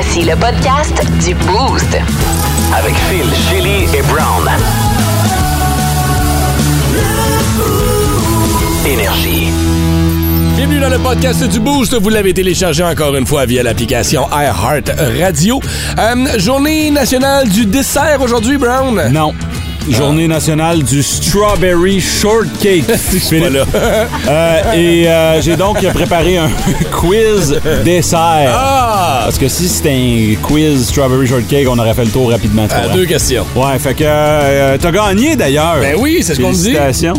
Voici le podcast du Boost. Avec Phil, Chili et Brown. Énergie. Bienvenue dans le podcast du Boost. Vous l'avez téléchargé encore une fois via l'application iHeart Radio. Euh, journée nationale du dessert aujourd'hui, Brown? Non. Journée nationale du Strawberry Shortcake. Je suis pas là. Euh, et euh, j'ai donc préparé un quiz dessert. Ah! Parce que si c'était un quiz Strawberry Shortcake, on aurait fait le tour rapidement. tu Euh, vois. deux questions. Ouais, fait que euh, t'as gagné d'ailleurs. Ben oui, c'est ce qu'on dit. Félicitations.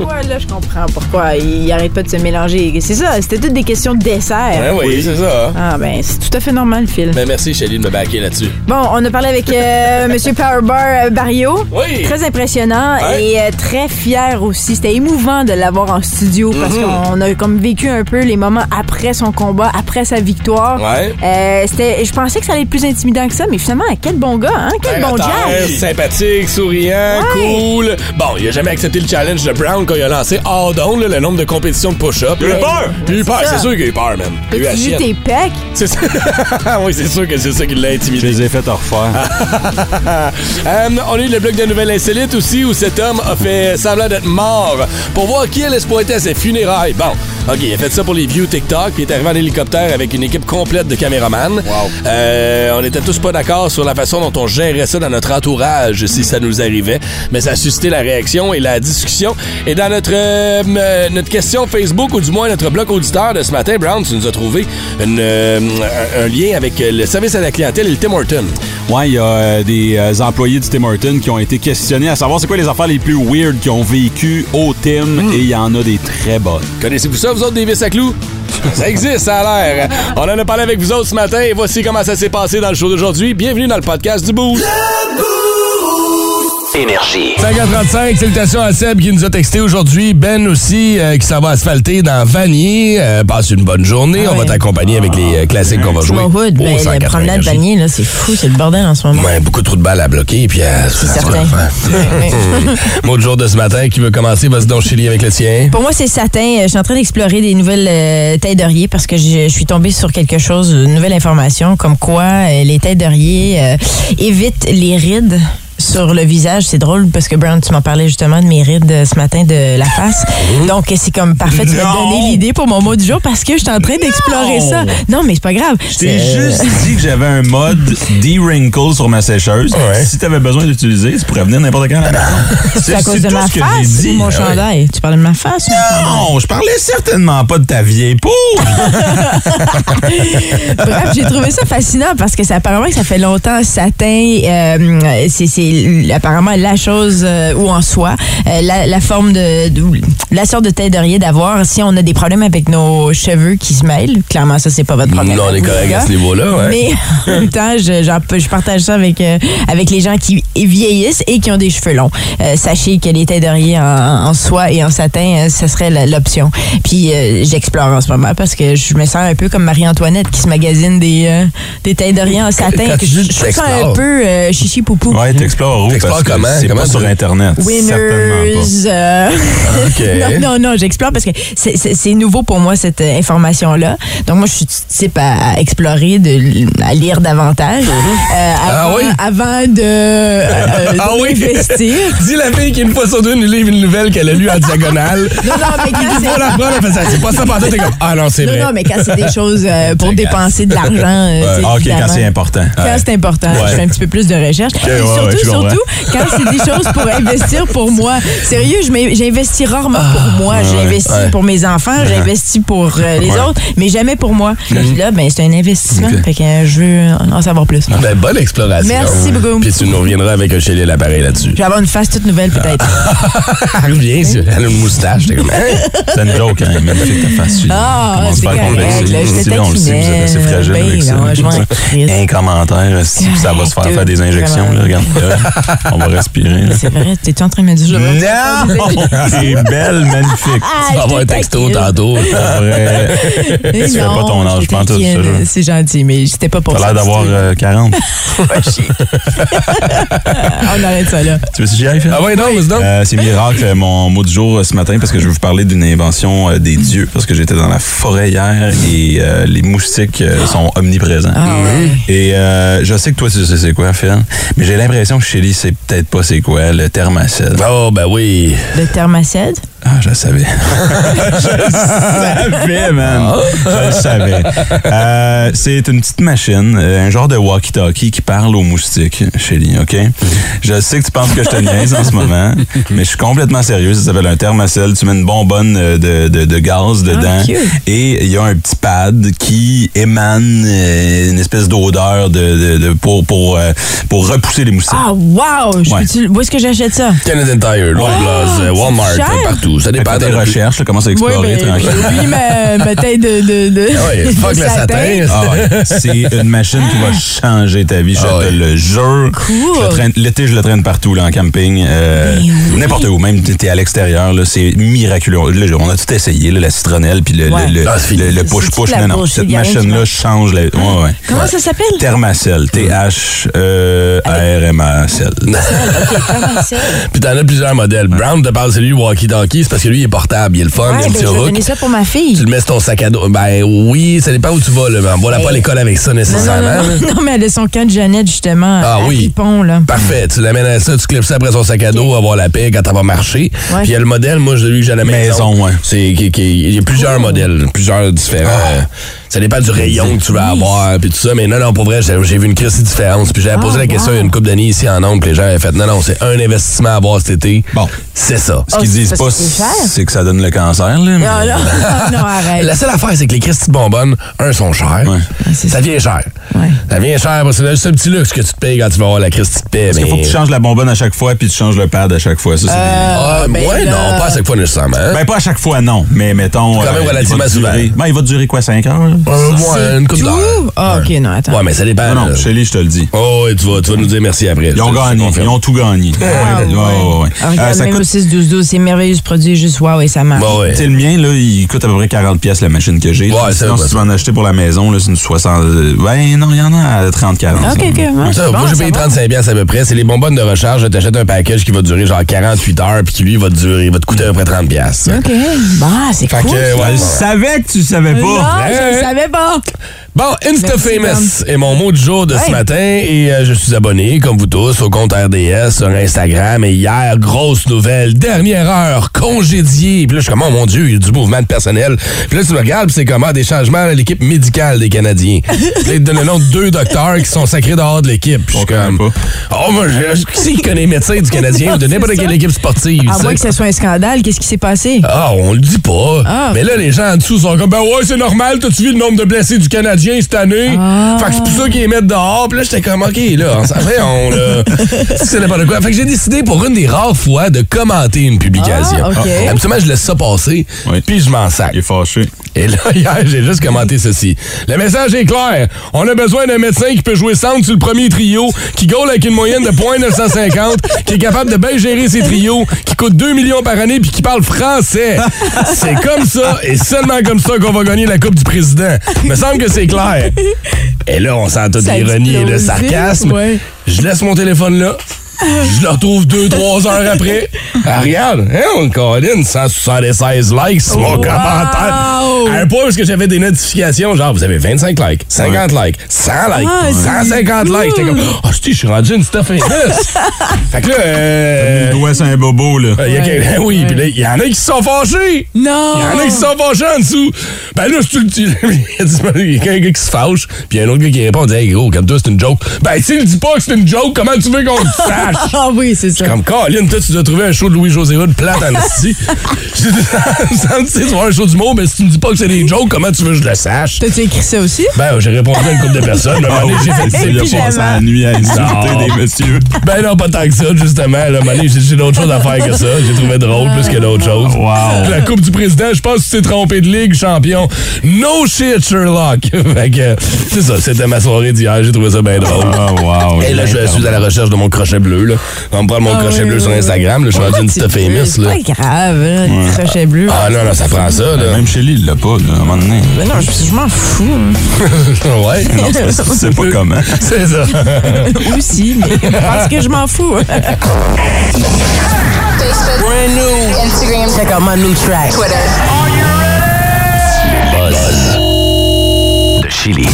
Ouais, là, je comprends pourquoi il arrête pas de se mélanger. C'est ça, c'était toutes des questions de dessert. Ben oui, c'est ça. Ah, ben, c'est tout à fait normal, Phil. Ben merci, Shelly, de me backer là-dessus. Bon, on a parlé avec euh, Monsieur Powerbar euh, Barrio. Oui. Très impressionnant Ouais. et euh, très fier aussi. C'était émouvant de l'avoir en studio parce Mm-hmm. qu'on a comme vécu un peu les moments après son combat, après sa victoire. Ouais. Euh, c'était, je pensais que ça allait être plus intimidant que ça, mais finalement, quel bon gars, hein? Quel bon jazz! sympathique, souriant, cool. Bon, il a jamais accepté le challenge de Brown quand il a lancé d'onde, là, le nombre de compétitions de push-up. Il a eu peur. Il a eu peur, c'est sûr qu'il a eu peur, même. Il a eu tes pecs? C'est ça. oui, c'est sûr que c'est ça qui l'a Je intimidé. les ai fait à refaire. Euh, on a eu le bloc de nouvelles insolites aussi où cet homme a fait semblant d'être mort pour voir qui allait se pointer à ses funérailles. Bon, OK, il a fait ça pour les views TikTok, puis il est arrivé en hélicoptère avec une équipe complète de caméramans. Euh, on était tous pas d'accord sur la façon dont on gérait ça dans notre entourage si ça nous arrivait, mais ça a suscité la réaction et la discussion. Et dans notre, euh, euh, notre question Facebook, ou du moins notre bloc auditeur de ce matin, Brown, tu nous as trouvé une, euh, un, lien avec le service à la clientèle et le Tim Horton. Ouais, il y a euh, des euh, employés du Tim Hortons qui ont été questionnés à savoir c'est quoi les affaires les plus weird qu'ils ont vécu au Tim Hmm. et il y en a des très bonnes. Connaissez-vous ça, des? Ça existe, ça l'air. On en a parlé avec vous autres ce matin et voici comment ça s'est passé dans le show d'aujourd'hui. Bienvenue dans le podcast du Boost. Énergie. 5h35, salutations à Seb qui nous a texté aujourd'hui. Ben aussi, euh, qui s'en va asphalter dans Vanier. Euh, passe une bonne journée. Ah On va t'accompagner avec les euh, classiques qu'on va jouer. Mon hood, ben, 180 le promenade. Vanier, là, c'est fou, c'est le bordel en ce moment. Ouais, beaucoup trop de balles à bloquer. Puis, euh, C'est certain. Mot de jour de ce matin qui veut commencer? Vas-y donc, Chélie, avec le tien. Pour moi, c'est satin. Je suis en train d'explorer des nouvelles euh, têtes d'oreiller parce que je, je suis tombée sur quelque chose, une nouvelle information, comme quoi euh, les têtes d'oreiller euh, évitent les rides sur le visage. C'est drôle parce que Brown, tu m'en parlais justement de mes rides euh, ce matin de la face. Donc, c'est comme parfait. Tu m'as Non. donné l'idée pour mon mot du jour parce que je suis en train d'explorer ça. Non, mais c'est pas grave. Je t'ai C'est- juste dit que j'avais un mode de-wrinkle sur ma sécheuse. Ouais. Si t'avais besoin d'utiliser, tu pourrais venir n'importe quand à la maison. C'est à cause de tout ma ce que j'ai face dit. ou mon Ah ouais. chandail? Tu parlais de ma face? ou mon chandail? Non, je parlais certainement pas de ta vieille peau. Bref, j'ai trouvé ça fascinant parce que ça apparemment que ça fait longtemps satin. euh, c'est c'est apparemment la chose euh, ou en soi euh, la, la forme de, de- la sorte de tête d'oreiller d'avoir si on a des problèmes avec nos cheveux qui se mêlent. Clairement, ça c'est pas votre problème. Non, on est correct à ce niveau-là. Ouais. Mais en même temps, je, partage ça avec, euh, avec les gens qui vieillissent et qui ont des cheveux longs. Euh, sachez que les têtes d'oreiller en, en soie et en satin, euh, ça serait l'option. Puis euh, j'explore en ce moment parce que je me sens un peu comme Marie-Antoinette qui se magasine des, euh, des têtes d'oreiller en satin. Je, je t'explores. un peu euh, chichi poupou. Ouais, t'explores où? T'explores parce que comment? C'est Comment pas sur Internet. Certainement Winners. euh, OK. non, non, non, j'explore parce que c'est- nouveau pour moi, cette euh, information-là. Donc, moi, je suis type à, à explorer, de, à lire davantage. Euh, Ah avant, oui? avant de, euh, Ah oui? d'investir. Dis la fille qui, une fois sur deux, nous livre une nouvelle qu'elle a lue en diagonale. Non, non, mais quand c'est... la prendre. C'est pas ça pendant, t'es comme, ah non, c'est vrai. non, mais quand c'est des choses euh, pour dépenser de l'argent, euh, Ah, OK, quand c'est important. Quand c'est important, je fais un petit peu plus de recherche. Et ouais, surtout. Surtout, quand c'est des choses pour investir pour moi. Sérieux, j'investis rarement pour moi. J'investis ouais. pour mes enfants, j'investis pour euh, les Ouais. autre, mais jamais pour moi. Puis là, ben, c'est un investissement. Fait que euh, je veux en savoir plus. Ben, bonne exploration. Merci beaucoup. Puis tu nous reviendras avec un Chélie à l'appareil là-dessus. Je vais avoir une face toute nouvelle, peut-être. Elle revient, c'est- elle a une moustache. Hein? C'est une joke, hein. Magnifique ta face. Ah, c'est correct, on le sait, vous êtes assez fragile Ben avec ça. Un commentaire, si ça va se faire faire des injections, là, regarde. On va respirer. C'est vrai, t'es-tu en train de me dire Non! C'est belle, magnifique. Ah, Tu vas avoir un texto tantôt. Vrai. Tu fais pas ton âge, je pense. C'est gentil, mais c'était pas pour T'as ça. l'air d'avoir c'était- euh, 40. On arrête ça là. Tu veux que j'y aille? Ah ouais, non, mais donc. Euh, c'est miracle, euh, mon mot du jour ce matin, parce que je vais vous parler d'une invention des dieux, parce que j'étais dans la forêt hier et euh, les moustiques euh, sont omniprésents. Ah ouais. Et euh, je sais que toi, tu sais c'est quoi, Phil, mais j'ai l'impression que Shelly, c'est peut-être pas c'est quoi, le thermacède. Oh, ben oui. Le thermacède? Ah, je le savais. je le savais, man. Je le savais. Euh, c'est une petite machine, euh, un genre de walkie-talkie qui parle aux moustiques, Shelly, OK? Je sais que tu penses que je te niaise en ce moment, mais je suis complètement sérieux. Ça s'appelle un thermacelle. Tu mets une bonbonne euh, de, de, de gaz dedans cute. et il y a un petit pad qui émane une espèce d'odeur de, de, de- pour, pour, pour repousser les moustiques. Ah, wow! Je Ouais. peux-tu- Où est-ce que j'achète ça? Canadian Tire, Loblaws, euh, Walmart, cher? partout. Ça Fais dépend de recherches, là, commence à explorer ben, tranquille. oui, mais ma tête de, de, de, Ah ouais, fuck de le satin. Ah ouais, c'est une machine qui va changer ta vie, je Ah te ouais. le jure. Cool. Je le traîne- L'été, je le traîne partout là, en camping, euh, Ben oui. n'importe où, même t'es à l'extérieur, là, c'est miraculeux. Là, on a tout essayé, là, la citronnelle puis le, Ouais. le, le, Ah, c'est fini. le- le C'est push-push. toute la Non, non, cette y a rien qui machine-là change la... Ouais, ouais. Comment ça s'appelle? Thermacell, T-H-E-R-M-A-C-L. Puis t'en as plusieurs modèles. Brown te parle, c'est lui, walkie-talkie, c'est parce que lui, il est portable, il est le fun, il Ouais, a un ben, petit je vais ça pour ma Tu fille. le mets sur ton sac à dos. Ben oui, ça dépend où tu vas, là. Mais on va pas à l'école avec ça non, nécessairement. non, non, non, mais elle a son camp de Jeannette, justement. Ah à oui. Ripon, là. Parfait. Tu l'amènes à ça, tu clips ça après son sac à dos, avoir la paix quand ça va marcher. Ouais. Puis il y a le modèle, moi, celui que j'ai à la maison. Maison, ouais. C'est, il y a plusieurs modèles, plusieurs différents. euh, Ça dépend du rayon que tu vas avoir, puis tout ça. Mais non, non, pour vrai, j'ai, vu une crise de différence. Puis j'avais Ah, posé la question wow. il y a une couple d'années ici en oncle, les gens avaient fait, non, non, c'est un investissement à avoir cet été. Bon. C'est ça. Ce Oh, qu'ils c'est disent pas, c'est que ça donne le cancer. Là, mais- Non, non, non, arrête. La seule affaire, c'est que les Christy de bonbonnes, un, sont chers. Ouais. c'est Ça ça. vient cher. Ouais. Ça vient cher parce que c'est le seul petit luxe que tu te payes quand tu vas avoir la Christy de paix. Parce qu'il faut que tu changes la bonbonne à chaque fois puis tu changes le pad à chaque fois. Ça, c'est des- Ah, ben ouais, là- non, pas à chaque fois nécessairement. hein. Ben, pas à chaque fois, non. Mais mettons. Quand même va relativement durer- souvent. Ben, il va durer quoi, 5 heures? Euh, ouais, une coupe d'heure. Ah, OK, non, attends. Ouais, mais ça dépend. Non, non. Shelly, je te le dis. Oh, ouais, tu vas, tu vas nous dire merci après. Ils ont gagné. Ils ont tout gagné. Ah, Ouais, ouais, ouais, ouais. Ah, Regarde, Euh, ça même coûte au 6-12-12, c'est merveilleux ce produit, juste wow, et ça marche. Bah ouais. Tu sais, le mien, là, il coûte à peu près 40 pièces la machine que j'ai. Ouais, c'est Sinon, si tu vas en acheter pour la maison, là, c'est une 60... Ben non, il y en a à 30-40. OK, OK. ouais, Ça, moi, bon, j'ai payé va. 35 pièces à peu près. C'est les bonbonnes de recharge. T'achètes un package qui va durer genre 48 heures, puis qui lui va te durer, il va te coûter à peu près 30 pièces. OK. Bah, c'est cool. que, ouais, Je savais que tu savais Non, pas. je savais pas. Bon, Insta Merci, Famous est mon mot du jour de ce matin et euh, je suis abonné, comme vous tous, au compte RDS sur Instagram. Et hier, grosse nouvelle, dernière heure, congédié. Puis là, je suis comme, oh mon Dieu, il y a du mouvement de personnel. Puis là, tu me regardes, c'est comment des changements à l'équipe médicale des Canadiens. Puis là, il te donne le nom de deux docteurs qui sont sacrés dehors de l'équipe. Puis je suis comme, oh, moi, je- qui c'est qui connaît les médecins du Canadien ou de n'importe quelle équipe sportive? À moins que ce soit un scandale, qu'est-ce qui s'est passé? Ah, on le dit pas. Ah. Mais là, les gens en dessous sont comme, ben ouais, c'est normal, t'as-tu vu le nombre de blessés du Canadien? Cette année? Ah. Fait que c'est pour ça qu'ils les mettent dehors. Puis là, j'étais comme, OK, là, ça fait, on, là. c'est n'importe quoi. Fait que j'ai décidé pour une des rares fois de commenter une publication. Ah, OK. Habituellement, je laisse ça passer, Oui. puis je m'en sac. Il est fâché. Et là, hier, j'ai juste commenté ceci. Le message est clair. On a besoin d'un médecin qui peut jouer centre sur le premier trio, qui goal avec une moyenne de .950, qui est capable de bien gérer ses trios, qui coûte 2 millions par année puis qui parle français. C'est comme ça et seulement comme ça qu'on va gagner la Coupe du Président. Me semble que c'est clair. Et là, on sent toute l'ironie et le sarcasme. ouais. Je laisse mon téléphone là. Je le retrouve deux, trois heures après. Ah, regarde, hein, on Colin, 176 likes sur mon Wow! commentaire. À un point est-ce que j'avais des notifications, genre, vous avez 25 likes, 50 likes, 100 likes, Ah, c'est 150 likes. J'étais comme, oh, je suis rendu une stuff famous. fait que là, euh, Le doigt, c'est un bobo, là. il y a Ouais. quelqu'un- oui, puis là, il y en a qui se sont fâchés. Non! Il y en a qui se sont fâchés en dessous. Ben là, je te le dis. Il y a un gars qui se fâche, puis il y a un autre gars qui répond, dit, hey gros, comme toi, c'est une joke. Ben, s'il dit pas que c'est une joke, comment tu veux qu'on le Ah oui, c'est ça. Comme Colin, toi, tu dois trouver un show de Louis-José Hood plate en esti. tu sais, tu vois un show d'humour, mais si tu me dis pas que c'est des jokes, comment tu veux que je le sache? T'as-tu écrit ça aussi? Ben, j'ai répondu à une couple de personnes. mais à un moment j'ai fait a Évidemment. passé la nuit à insulter des messieurs. Ben non, pas tant que ça, justement. Là, j'ai d'autres choses à faire que ça. J'ai trouvé drôle plus que d'autres choses. Wow. La Coupe du Président, je pense que tu t'es trompé de ligue, champion. No shit, Sherlock. fait que, c'est ça, c'était ma soirée d'hier. J'ai trouvé ça bien drôle. Oh, wow. Et là, je suis à la recherche de mon crochet bleu. Bleu, là. On me prendre mon Ah crochet oui, bleu oui, sur. Instagram, là. Je suis rendu une C'est petite famous, là. pas grave, là, le crochet bleu. Ah non, non, ça prend ça, là. Même Shelly, il l'a pas, là, à un moment donné. Mais non, je, je m'en fous. ouais. Non, c'est ça, c'est pas comment. C'est ça. Aussi, mais parce que je m'en fous. Brand new. Instagram. Check out my new track. Twitter. De Chili.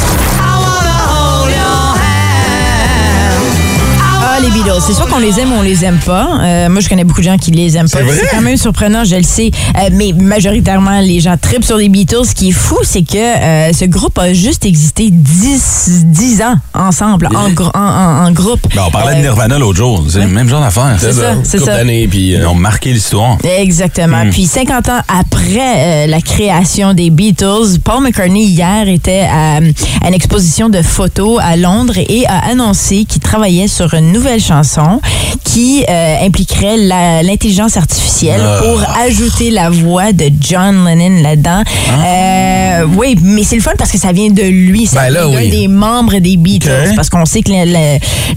Les Beatles. C'est sûr qu'on les aime ou on les aime pas. Euh, moi, je connais beaucoup de gens qui les aiment pas. C'est quand même surprenant, je le sais. Euh, mais majoritairement, les gens tripent sur les Beatles. Ce qui est fou, c'est que euh, ce groupe a juste existé 10, 10 ans ensemble, en, gr- en, en- en groupe. Ben, on parlait de Nirvana l'autre jour. C'est le même genre d'affaire. C'est ça, c'est ça. puis... Ils ont marqué l'histoire. Exactement. Puis 50 ans après la création des Beatles, Paul McCartney hier était à, à une exposition de photos à Londres et a annoncé qu'il travaillait sur une nouvelle chanson qui euh, impliquerait l'intelligence artificielle pour ajouter la voix de John Lennon là-dedans. Euh, oui, mais c'est le fun parce que ça vient de lui. Ça Ben là, vient d'un oui. des membres des Beatles. Parce qu'on sait que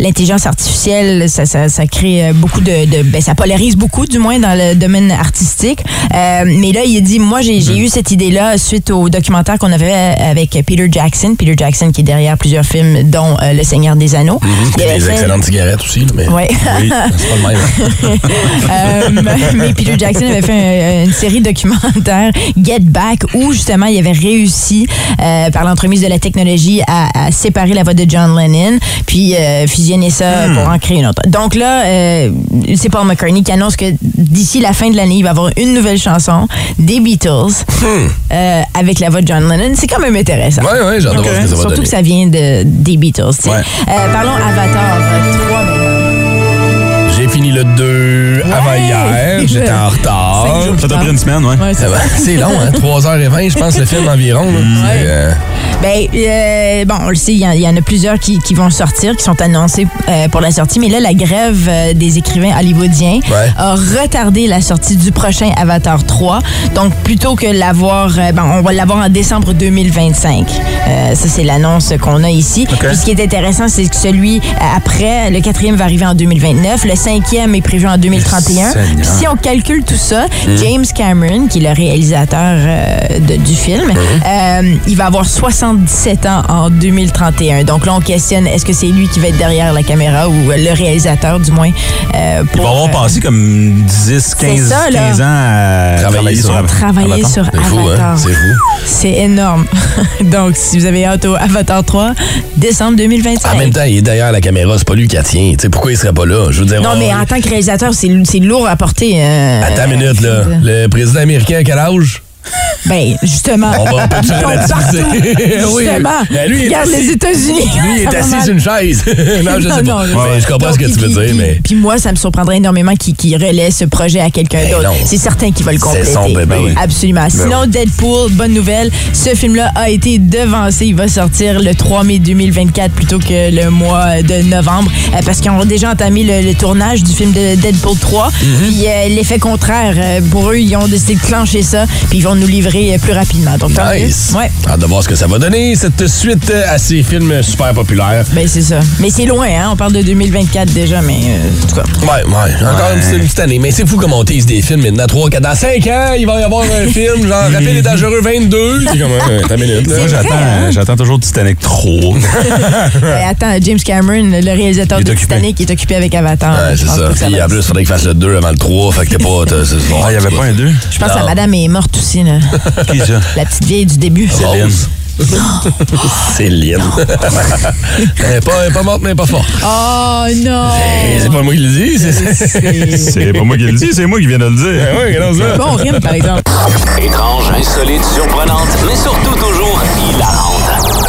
l'intelligence artificielle, ça, ça, ça crée euh, beaucoup de, de- ben, ça polarise beaucoup, du moins dans le domaine artistique. Euh, mais là, il dit, moi, j'ai j'ai eu cette idée-là suite au documentaire qu'on avait avec Peter Jackson. Peter Jackson qui est derrière plusieurs films, dont euh, Le Seigneur des Anneaux. Puis Il avait des fait- excellentes cigarettes aussi, là, mais... Ouais. Oui, c'est pas le même. Euh, mais Peter Jackson avait fait un- une série documentaire, Get Back, où justement il avait réussi, euh, par l'entremise de la technologie, à, à séparer la voix de John Lennon, puis euh, fusionner ça pour en créer une autre. Donc là, euh, c'est Paul McCartney qui annonce que d'ici la fin de l'année, il va avoir une nouvelle chanson des Beatles euh, avec la voix de John Lennon. C'est quand même intéressant. Ce que ça va Surtout donner. que ça vient de, des Beatles. Ouais. Euh, parlons Avatar 3 le 2 avant hier. J'étais en retard. Ça t'a pris une semaine, ouais. Ouais, c'est long, hein? 3h20, je pense, le film environ. euh, Ben, euh, bon, on le sait, il y, en- il y en a plusieurs qui, qui vont sortir, qui sont annoncés euh, pour la sortie. Mais là, la grève euh, des écrivains hollywoodiens Ouais. a retardé la sortie du prochain Avatar 3. Donc, plutôt que l'avoir, euh, bon, on va l'avoir en décembre 2025. Euh, ça, c'est l'annonce qu'on a ici. Puis, ce qui est intéressant, c'est que celui après, le quatrième va arriver en 2029. Le cinquième est prévu en 2031. Seigneur. Puis, si on calcule tout ça, James Cameron, qui est le réalisateur euh, de- du film, euh, il va avoir 77 ans en 2031. Donc là, on questionne est-ce que c'est lui qui va être derrière la caméra ou le réalisateur, du moins. euh, Il pour, va avoir euh, passé comme 10, 15, ça, là. 15 ans à Travailler sur- travailler Avatar. sur hein? Avatar. C'est fou. C'est énorme. Donc, si vous avez hâte au Avatar 3, décembre 2025. En même temps, il est derrière la caméra, c'est pas lui qui la tient. Tu sais, pourquoi il serait pas là? Je veux dire, non, on- mais en tant que réalisateur, c'est c'est lourd à porter. euh, Attends une minute, là. Le président américain, à quel âge? Ben, justement. On va partout. Oui. Justement. Ben, lui, il est Regarde assis- les États-Unis. Lui, il est assis sur une chaise. non, je sais pas. Non, non, je comprends Donc, ce que tu veux puis- dire, puis- mais. Puis moi, ça me surprendrait énormément qu'il qu'il relaie ce projet à quelqu'un Ben d'autre. C'est certain qu'il va le C'est compléter. son bébé. Ben oui. Absolument. Sinon, Deadpool, bonne nouvelle. Ce film-là a été devancé. Il va sortir le 3 mai 2024 plutôt que le mois de novembre euh, parce qu'ils ont déjà entamé le, le tournage du film de Deadpool 3. Mm-hmm. Puis euh, l'effet contraire, euh, pour eux, ils ont décidé de clencher ça. Puis ils vont nous livrer euh, plus rapidement. Donc. Nice. Ouais. Hâte de voir ce que ça va donner, cette suite à ces films super populaires. Ben, c'est ça. Mais c'est loin, hein? On parle de 2024 déjà, mais euh, en tout cas. Ouais, ouais. Encore une, petite, une petite année. Mais c'est fou comme on tease des films maintenant. 3, 4, dans 5 ans, il va y avoir un film, genre Rapide et dangereux 22. C'est comme une minute, là. Moi, j'attends, hein? j'attends toujours Titanic 3. Ben, attends, James Cameron, le réalisateur de occupé. Titanic, est occupé avec Avatar. Ouais, c'est ça. Puis en plus, il faudrait qu'il fasse le 2 avant le 3. Fait que t'es pas. Ah, il n'y avait pas un 2? Je pense que la madame est morte aussi, là. Qui ça? La petite vieille du début. Rose. Céline. elle, est pas, pas morte, mais pas forte. Oh non! C'est pas moi qui le dis, c'est pas moi qui le dis, c'est moi qui viens de le dire. Ouais, ça? Bon rime, par exemple. Étrange, insolite, surprenante, mais surtout toujours hilarante.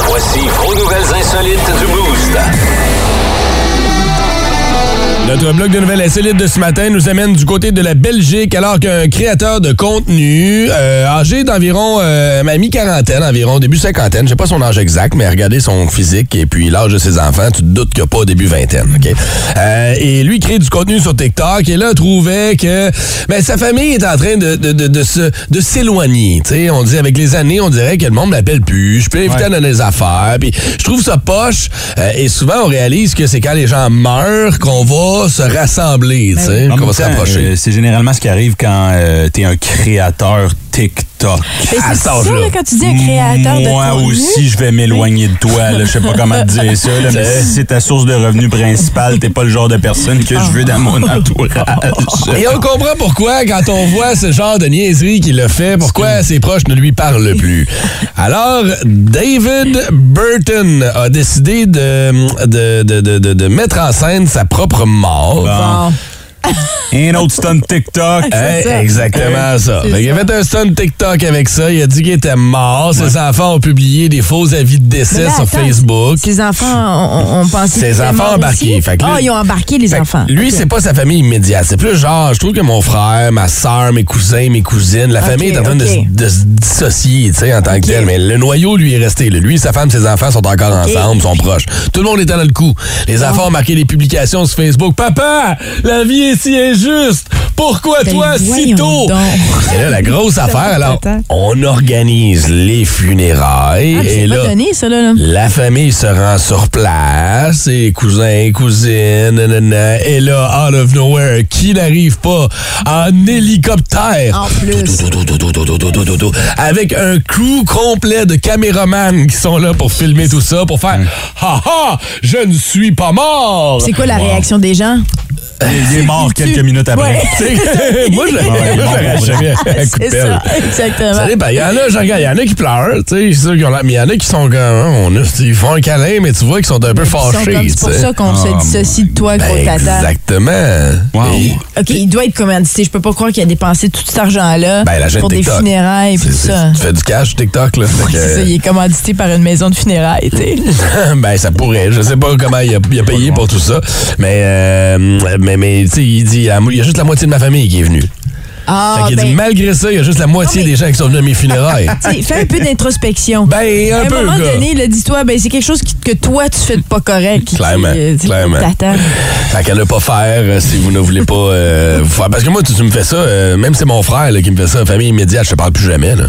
Voici vos nouvelles insolites du Boost. Notre bloc de nouvelles insolites de ce matin nous amène du côté de la Belgique alors qu'un créateur de contenu euh, âgé d'environ euh, ma mi-quarantaine, environ début cinquantaine, je sais pas son âge exact, mais regardez son physique et puis l'âge de ses enfants, tu te doutes qu'il n'y a pas début vingtaine. ok? Euh, et lui crée du contenu sur TikTok et là trouvait que ben, sa famille est en train de, de, de, de se de s'éloigner. tu sais. On dit avec les années, on dirait que le monde m'appelle plus, je peux éviter Ouais. dans les affaires. Puis je trouve ça poche euh, et souvent on réalise que c'est quand les gens meurent qu'on va se rassembler, tu ben sais, s'approcher. Euh, c'est généralement ce qui arrive quand euh, tu es un créateur TikTok. À cet âge-là. quand tu dis un créateur de Moi contenu. aussi, je vais m'éloigner de toi. Je sais pas comment te dire ça, là, mais si c'est ta source de revenus principale, t'es pas le genre de personne que je veux dans mon entourage. Et on comprend pourquoi, quand on voit ce genre de niaiserie qu'il a fait, pourquoi ses proches ne lui parlent plus. Alors, David Burton a décidé de, de, de, de, de- de mettre en scène sa propre mort. Bon. Un autre stunt TikTok. Hey, ça. exactement ça. Fait il a fait un stunt TikTok avec ça. Il a dit qu'il était mort. Ses enfants ont publié des faux avis de décès là, sur attends, Facebook. Ses enfants ont, ont pensé Ses enfants embarqués. Fait que Ah, lui- ils ont embarqué les enfants. Lui, c'est pas sa famille immédiate. C'est plus genre, je trouve que mon frère, ma soeur, mes cousins, mes cousines, la famille est en train de, se- de se dissocier, tu sais, en tant que tel. Mais le noyau, lui, est resté. Lui, sa femme, ses enfants sont encore ensemble, sont proches. Tout le monde était dans le coup. Les enfants ont marqué des publications sur Facebook. Papa, la vie est si injuste? Pourquoi ben toi si tôt? C'est là la grosse affaire. Alors, on organise les funérailles. Ah, et là, donné, ça, là, la famille se rend sur place. Et cousins, cousines, nanana, et là, out of nowhere, qui n'arrive pas en hélicoptère? En plus. Avec un crew complet de caméramans qui sont là pour filmer tout ça, pour faire « Ha ha, je ne suis pas mort! » C'est quoi la réaction des gens? Il est mort quelques minutes après. Ouais. Moi, je j'aurais un coup de C'est pelle. ça, exactement. Dépend. Il y en a, je regarde, il y en a qui pleurent, tu sais, mais il y en a qui sont comme, hein, on a- ils font un câlin, mais tu vois qu'ils sont un peu fâchés, C'est pour ça qu'on se dissocie de toi, gros Ben, tata. Exactement. Wow. Et- OK, il doit être commandité. Je peux pas croire qu'il a dépensé tout cet argent-là Ben, pour des funérailles et tout ça. Tu fais du cash TikTok, là. C'est ça, il est commandité par une maison de funérailles, tu sais. ben, ça pourrait. Je sais pas comment il a, il a payé pour tout ça. Mais, euh, mais, mais tu sais, il dit, il y a juste la moitié de ma famille qui est venue. Ah, fait qu'il dit, ben, malgré ça, il y a juste la moitié Non, mais- des gens qui sont venus à mes funérailles. tu sais, fais un peu d'introspection. ben, à un un peu, moment gars. donné, dis-toi, ben, c'est quelque chose qui- que toi, tu fais de pas correct. Clairement, euh, tu clairement. t'attends. Fait qu'à ne pas faire euh, si vous ne voulez pas euh, vous faire. Parce que moi, tu, tu me fais ça, euh, même c'est mon frère là, qui me fait ça, famille immédiate, je te parle plus jamais. Là.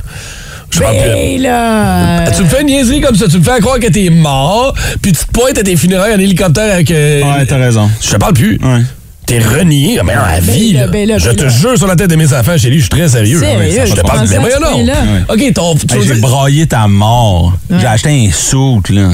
Je te parle plus. Ben là. Tu me fais une niaiserie comme ça, tu me fais croire que t'es mort, puis tu te pointes à tes funérailles en hélicoptère avec. euh, Ouais, t'as raison. Je te parle plus. Ouais. T'es renié, mais à vie. là, là. ben là, je ben te jure sur la tête de mes enfants, chérie, je suis très sérieux. Je je te parle. prends Mais. OK, ton. Hey, J'ai braillé ta mort. J'ai acheté un soute, là.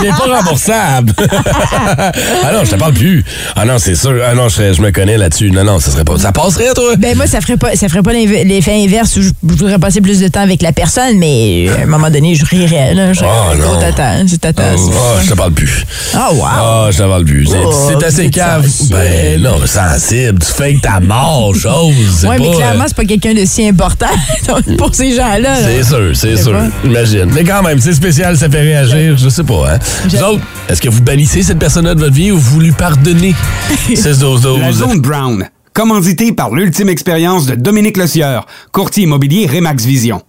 Il est pas remboursable. ah non, je te parle plus. Ah non, c'est sûr. Ah non, je, serais- je me connais là-dessus. Non, non, ça serait pas. Ça passerait, toi? Ben moi, ça ferait pas, ça ferait pas l'effet inverse où je je voudrais passer plus de temps avec la personne, mais euh, à un moment donné, je rirais, là. Je Oh, non. Oh, t'attends, c'est tata. Ah, je te parle plus. Ah, wow. Ah, je te parle plus. C'est Oh, c'est assez êtes cave. Ben non, sensible. Tu fais que ta mort, chose. Pas, mais clairement, euh, c'est pas quelqu'un de si important pour ces gens-là. là. C'est sûr, c'est sûr. pas. Imagine. Mais quand même, c'est spécial, ça fait réagir. Je sais pas, hein. Vous autres, est-ce que vous bannissez cette personne-là de votre vie ou vous lui pardonnez? 6 12 La 12 Zone Brown, commandité par l'ultime expérience de Dominique Lecieur, courtier immobilier Remax Vision.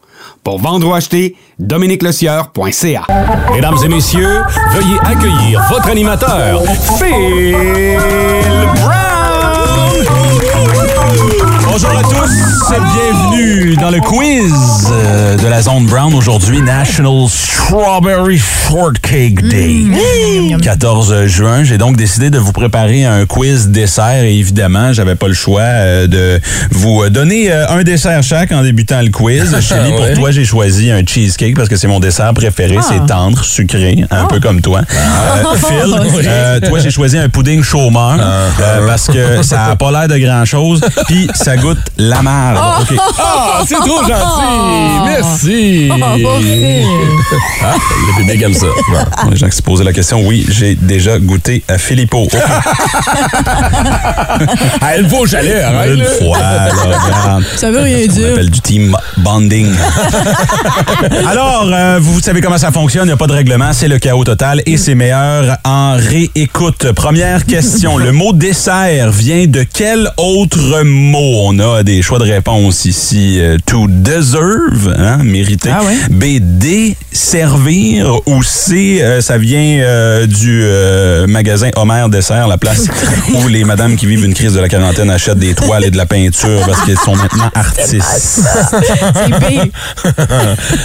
Pour vendre ou acheter, dominiquelecieur.ca. Mesdames et messieurs, veuillez accueillir votre animateur, Phil Brown! Bonjour à tous, bienvenue dans le quiz euh, de la zone brown. Aujourd'hui, National Strawberry Shortcake Day. 14 juin, j'ai donc décidé de vous préparer un quiz dessert et évidemment, j'avais pas le choix euh, de vous donner euh, un dessert chaque en débutant le quiz. Chélie, pour toi, j'ai choisi un cheesecake parce que c'est mon dessert préféré. C'est tendre, sucré, un peu comme toi. Euh, Phil, euh, toi, j'ai choisi un pudding chômeur euh, parce que ça a pas l'air de grand-chose puis ça goûte la merde. OK. Ah, c'est trop gentil! Merci! Oh, Phil. Ah, le public aime ça. Bon. Les gens qui se posaient la question, oui, j'ai déjà goûté à Filippo. OK. Ah, une fois au chalet, arrête, Une là. fois, là, regarde. Ça veut rien On dire. appelle du team bonding. Alors, euh, vous savez comment ça fonctionne, il n'y a pas de règlement, c'est le chaos total et c'est meilleur en réécoute. Première question, le mot dessert vient de quel autre mot? On a des choix de réponse ici. Euh, to deserve, hein, mériter. Ah ouais? B, desservir ou C, euh, ça vient euh, du euh, magasin Homer Dessert, la place où les madames qui vivent une crise de la quarantaine achètent des toiles et de la peinture parce qu'elles sont maintenant artistes. C'est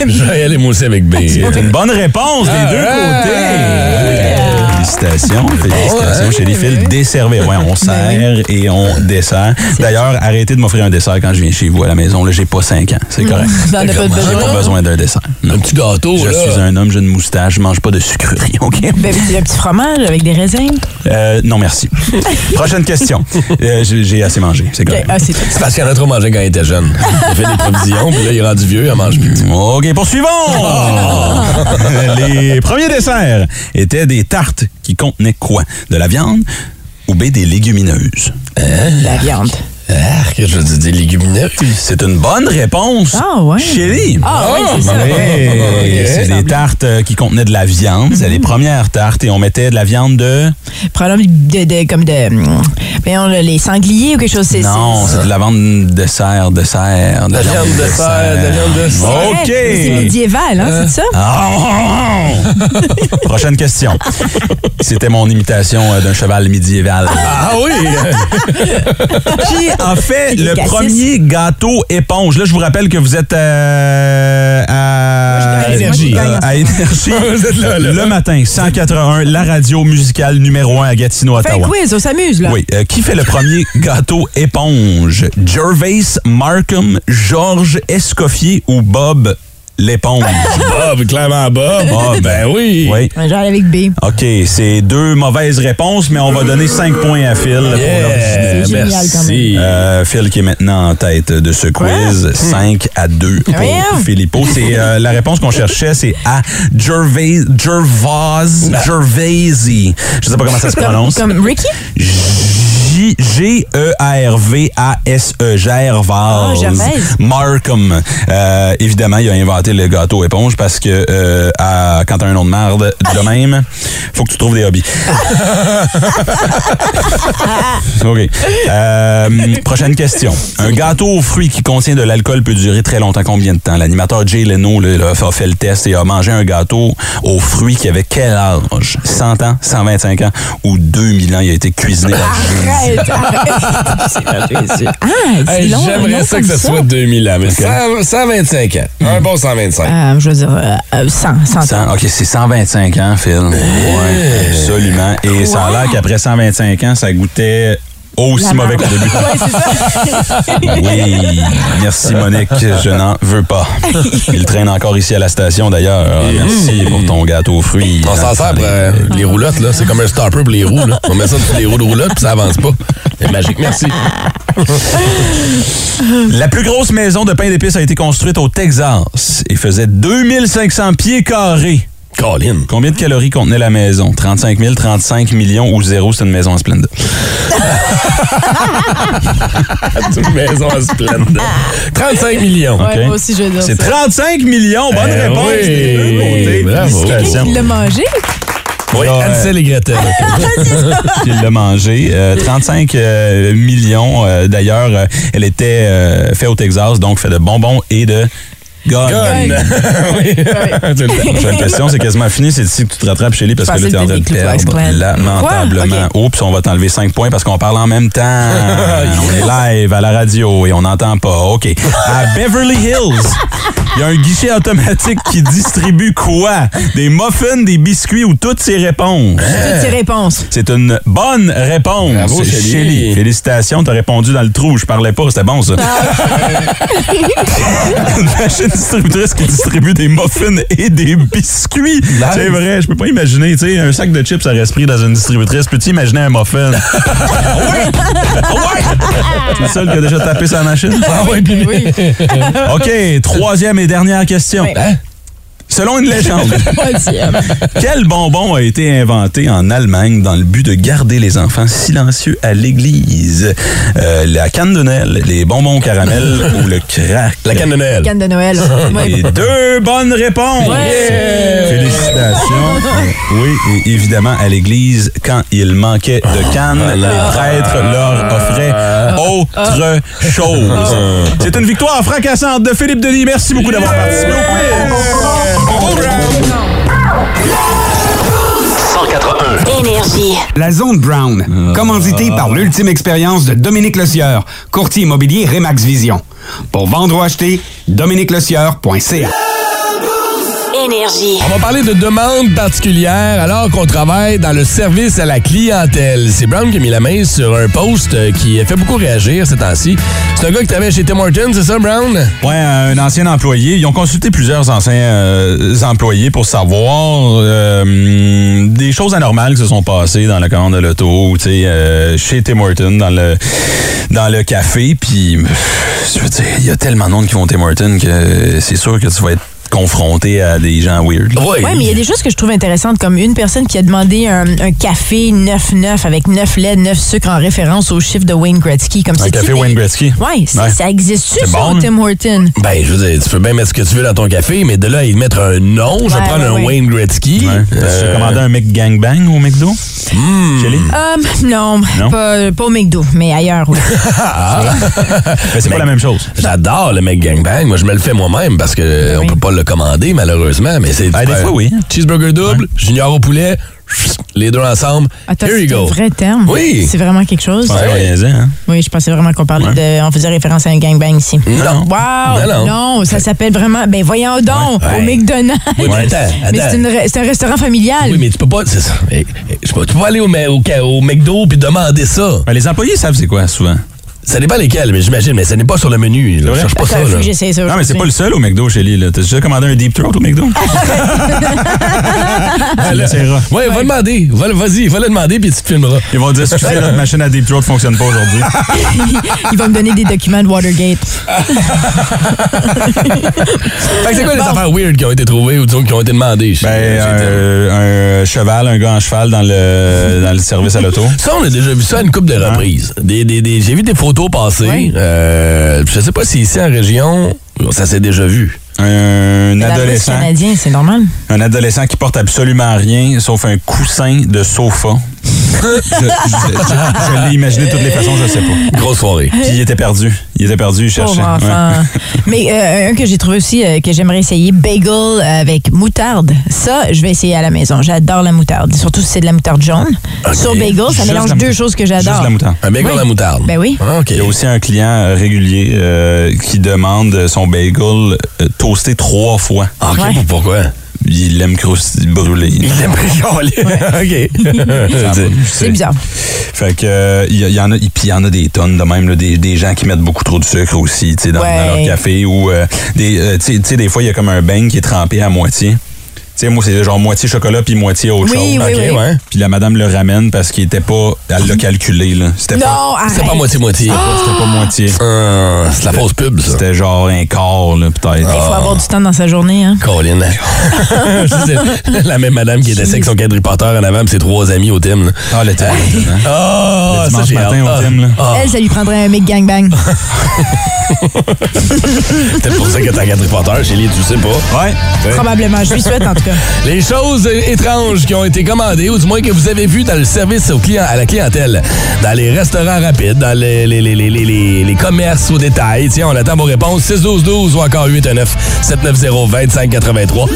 vais y aller moi aussi avec B. C'est une bonne réponse des deux Ah, côtés. Félicitations. Félicitations, chérie Phil. Desservir. Ouais, on sert et on dessert. D'ailleurs, arrêtez de m'offrir un dessert quand je viens chez vous à la maison. Là, j'ai pas 5 ans. C'est correct. T'en as pas J'ai besoin. pas besoin d'un dessert. Non. Un petit gâteau, Je là. suis un homme, j'ai une moustache, je mange pas de sucreries, OK? Ben, un petit fromage avec des raisins? Euh, non, merci. Prochaine question. Euh, j'ai assez mangé, c'est correct. Ah, c'est parce qu'il en a trop mangé quand il était jeune. Il a fait des provisions, puis là, il est rendu vieux, il en mange plus. OK, poursuivons! Les premiers desserts étaient des tartes qui contenaient quoi? De la viande ou bien des légumineuses? La viande. Ah, que je dis des légumineuses. C'est une bonne réponse. Ah, ouais. Chérie. Ah, oui, c'est ça. Oui, c'est des tartes euh, qui contenaient de la viande. C'est les premières tartes et on mettait de la viande de... Probablement de, de- comme de. hum, Voyons, là, les sangliers ou quelque chose. c'est- Non, c'est- c'est de la viande de serre, de serre. De la viande de serre, de la viande de serre. OK. C'est médiéval, hein, c'est ça? Ah! Prochaine question. C'était mon imitation euh, d'un cheval médiéval. Ah oui! Qui a fait le premier gâteau éponge? Là, je vous rappelle que vous êtes euh, à, je gagne, Énergie. Euh, à Énergie. Vous êtes là, là. Le matin, 181, la radio musicale numéro 1 à Gatineau, On fait Ottawa. quiz, on s'amuse, là. Oui, euh, qui fait le premier gâteau éponge? Gervais, Markham, Georges Escoffier ou Bob l'éponge? Bob, clairement Bob. Ah, ben oui. Oui. Un genre avec B. OK, c'est deux mauvaises réponses, mais on va donner cinq points à Phil. pour. Yeah, C'est génial, merci. Euh, Phil qui est maintenant en tête de ce quiz, 5 à 2 pour. Filippo. C'est euh, la réponse qu'on cherchait, c'est à Gervais, Gervais, Gervaisi. Je sais pas comment ça se Comme, prononce. comme Ricky? J- G-E-R-V-A-S-E, Gervais. Ah, Gervais. Markham. Euh, évidemment, il a inventé le gâteau éponge parce que euh, à- quand t'as un nom de merde de même, faut que tu trouves des hobbies. OK. Euh, prochaine question. Un gâteau aux fruits qui contient de l'alcool peut durer très longtemps. Combien de temps? L'animateur Jay Leno là, a fait le test et a mangé un gâteau aux fruits qui avait quel âge? 100 ans, 125 ans ou 2000 ans? Il a été cuisiné. Arrête, arrête. Ah, Hey. J'aimerais ça que ça soit 2000 ans, mais 100 125 ans. Un bon 125. Euh, je veux dire, euh, euh, 100, 100 ans. 100, OK, c'est 125 ans, Phil. Oui, absolument. Et ça a l'air qu'après 125 ans, ça goûtait aussi mauvais qu'au début. Ouais, c'est ça. Oui, merci Monique, je n'en veux pas. Il traîne encore ici à la station d'ailleurs. Merci pour ton gâteau aux fruits. On s'en sert pour euh, les roulottes, là. C'est comme un stopper pour les roues, là. On met ça sur les roues de roulotte, puis ça avance pas. C'est magique, merci. La plus grosse maison de pain d'épices a été construite au Texas et faisait 2500 pieds carrés. Colin. Combien de calories contenait la maison? 35 000, 35 millions ou zéro, c'est une maison en splendide. C'est une maison à Splendid. 35 millions. Ouais, moi aussi, je veux dire C'est ça. 35 millions! Bonne Eh réponse! oui, des deux côtés. bravo. Félicitations. Il l'a mangé? Oui, Ansel et Gretel. qu'il l'a mangé. Euh, 35 euh, millions. euh, D'ailleurs, euh, elle était euh, faite au Texas, donc fait de bonbons et de gun. Gun. oui. Prochaine question, c'est quasiment fini. C'est ici que tu te rattrapes, Chélie, parce que là, t'es en train de perdre lamentablement. Quoi? Oups, on va t'enlever 5 points parce qu'on parle en même temps. on est live à la radio et on n'entend pas. OK. À Beverly Hills, il y a un guichet automatique qui distribue quoi? Des muffins, des biscuits ou toutes ces réponses? Toutes tes réponses. C'est une bonne réponse. Bravo, Chélie. Chélie. Félicitations, t'as répondu dans le trou. Je parlais pas, c'était bon ça. machine distributrice qui distribue des muffins et des biscuits. C'est vrai, je peux pas imaginer, tu sais, un sac de chips à esprit dans une distributrice. Peux-tu imaginer un muffin? Ouais! Ouais! C'est le seul qui a déjà tapé sa machine? Ah Oui. OK, troisième et dernière question. Oui. Selon une légende, quel bonbon a été inventé en Allemagne dans le but de garder les enfants silencieux à l'église? Euh, la canne de Noël, les bonbons au caramel ou le crack? La canne de Noël. Canne de Noël. Et deux bonnes réponses! Félicitations. Oui, et évidemment, à l'église, quand il manquait de cannes, les prêtres leur offraient autre chose. C'est une victoire fracassante de Philippe Denis. Merci beaucoup d'avoir participé au quiz. 181. Énergie. La Zone Brown, commanditée par l'ultime expérience de Dominique Lecieur, courtier immobilier Remax Vision. Pour vendre ou acheter, dominiquelecieur.ca. Énergie. On va parler de demandes particulières alors qu'on travaille dans le service à la clientèle. C'est Brown qui a mis la main sur un post euh, qui a fait beaucoup réagir ces temps-ci. C'est un gars qui travaille chez Tim Hortons, c'est ça, Brown? Ouais, un ancien employé. Ils ont consulté plusieurs anciens euh, employés pour savoir euh, des choses anormales qui se sont passées dans la commande de l'auto, tu sais, euh, chez Tim Hortons, dans le dans le café. Puis, je veux dire, il y a tellement de monde qui vont Tim Hortons que c'est sûr que tu vas être confronté à des gens weird. Oui. Oui, mais il y a des choses que je trouve intéressantes, comme une personne qui a demandé un, un café 9-9 avec 9 lait, 9 sucres en référence au chiffre de Wayne Gretzky. Comme Un café Wayne Gretzky. Ouais. ça existe-tu, bon, là. Tim Horton? Ben, je veux dire, tu peux bien mettre ce que tu veux dans ton café, mais de là y mettre un nom, je vais Ouais, prendre ouais, un ouais. Wayne Gretzky. Ouais. J'ai Euh, commandé un McGangbang au McDo? Chélie? Euh, non, Non? Pas, pas au McDo, mais ailleurs, oui. Ben, c'est pas la même chose. J'adore le mec gangbang. Moi, je me le fais moi-même parce que on Oui. peut pas le commander, malheureusement. Mais c'est Ah, des fois, oui. Cheeseburger double, junior au poulet, les deux ensemble. Attends, Here you c'est un go. vrai terme. Oui. C'est vraiment quelque chose. Niaisait, hein? Oui, je pensais vraiment qu'on parlait de. On faisait référence à un gangbang ici. Non. Wow! Non, non. ça s'appelle vraiment. Ben voyons donc, Ouais. au McDonald's. Oui, mais attends, Mais attends. c'est une re- c'est un restaurant familial. Oui, mais tu peux pas. C'est ça. Eh, eh, tu peux pas aller au McDo puis demander ça. Ben, les employés savent c'est quoi, souvent? Ça dépend lesquels, mais j'imagine, mais ça n'est pas sur le menu. là. Je cherche pas ça. là. ça. Non, mais c'est pas le seul au McDo, Chélie. T'as déjà commandé un Deep Throat au McDo? Ah, essaieras. Ouais, va demander. Le- Vas-y, va le demander puis tu te filmeras. Ils vont dire, excusez, notre machine à Deep Throat fonctionne pas aujourd'hui. Il va me donner des documents de Watergate. Fait que c'est quoi les affaires weird qui ont été trouvées ou disons qui ont été demandées? Ben, un, un cheval, un gars en cheval dans le, dans le service à l'auto. Ça, on a déjà vu ça à une couple de reprises. Des, des, des- J'ai vu des photos passer. Euh, je sais pas si ici en région, ça s'est déjà vu. Un La police adolescent. canadien, c'est normal. Un adolescent qui porte absolument rien sauf un coussin de sofa. Je je- je- je l'ai imaginé de toutes les façons, je sais pas. Grosse soirée. Puis il était perdu. Il était perdu, il cherchait. Pauvre enfant. Mais euh, un que j'ai trouvé aussi euh, que j'aimerais essayer, bagel avec moutarde. Ça, je vais essayer à la maison. J'adore la moutarde. Surtout si c'est de la moutarde jaune. Sur bagel, ça Juste mélange la deux choses que Juste j'adore. la moutarde. Un bagel Oui. à la moutarde. Ben oui. Ah. Il y a aussi un client euh, régulier euh, qui demande son bagel toasté trois fois. OK, Ouais. pour- pourquoi? Il l'aime brûlé. Il aime rigoler. OK. C'est bizarre. Fait que euh, il y, il y en a, puis il y en a des tonnes de même, là, des, des gens qui mettent beaucoup trop de sucre aussi, tu sais, dans, Ouais. dans leur café ou euh, des, euh, tu sais- tu sais, des fois il y a comme un beigne qui est trempé à moitié. Tu sais, moi c'est genre moitié chocolat puis moitié autre Oui, chose. oui, OK, oui. ouais. Puis la madame le ramène parce qu'il était pas, elle l'a calculé là. C'était pas, arrête. pas moitié-moitié. c'était pas moitié. Euh, c'est la fausse pub, ça. C'était genre un quart là peut-être. Il faut avoir du temps dans sa journée. Hein. Colin. La même madame qui était avec son quadriporteur en avant, pis ses trois amis au Tim. là. Ah le hein. Ah, Le dimanche j'ai matin hâte. au Tim, là. Ah, Elle, ça lui prendrait un mec gangbang. c'est peut-être pour ça que t'as un quadriporteur, Chélie, tu sais pas. Ouais. Probablement. Je lui souhaite, en tout cas. Les choses étranges qui ont été commandées, ou du moins que vous avez vues dans le service au client, à la clientèle, dans les restaurants rapides, dans les, les, les, les, les, commerces au détail. Tiens, on attend vos réponses. 612-12 ou encore 819-790-2583.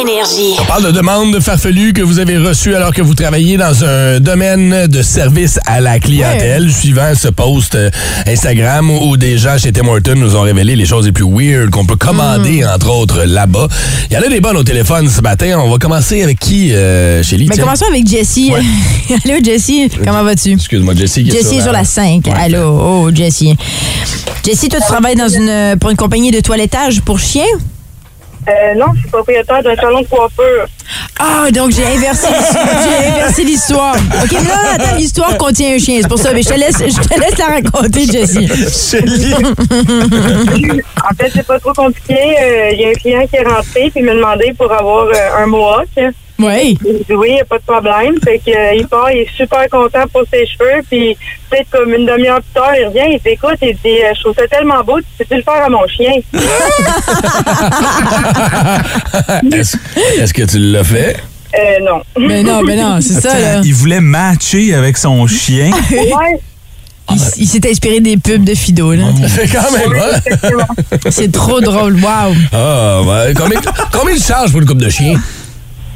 Énergie. On parle de demandes farfelues que vous avez reçues alors que vous travaillez dans un domaine de service à la clientèle. Suivant ce post euh, Instagram où des gens chez Tim Hortons nous ont révélé les choses les plus weird qu'on peut commander, Mm. entre autres, là-bas. Il y en a des bonnes au téléphone ce matin. On va commencer avec qui, euh, Chélie? Mais Tiens. commençons avec Jessie. Allô, Jessie. Comment vas-tu? Excuse-moi, Jessie. qui est Jessie est sur la 5. Allô, oh, Jessie. Jessie, toi, tu travailles dans une, pour une compagnie de toilettage pour chiens? Euh, non, je suis propriétaire d'un salon de coiffure. Ah, donc j'ai inversé, j'ai inversé l'histoire. OK, mais là, attends, l'histoire contient un chien. C'est pour ça. Mais je te laisse, je te laisse la raconter, Jessie. En fait, c'est pas trop compliqué. Euh, Il y a un client qui est rentré puis il m'a demandé pour avoir euh, un mohawk. Oui. Oui, il n'y a pas de problème. Fait que, euh, il part, il est super content pour ses cheveux. Puis peut-être comme une demi-heure plus tard, il revient, il dit écoute, il dit euh, je trouve ça tellement beau, tu peux-tu le faire à mon chien? Est-ce que tu l'as fait? Euh, non. Mais non, mais non, c'est ça, là. Il voulait matcher avec son chien? Ouais, Il, il s'est inspiré des pubs de Fido, là. C'est quand même hein? C'est trop drôle. Wow. Ah, ouais. Combien, combien tu charges pour une coupe de chien?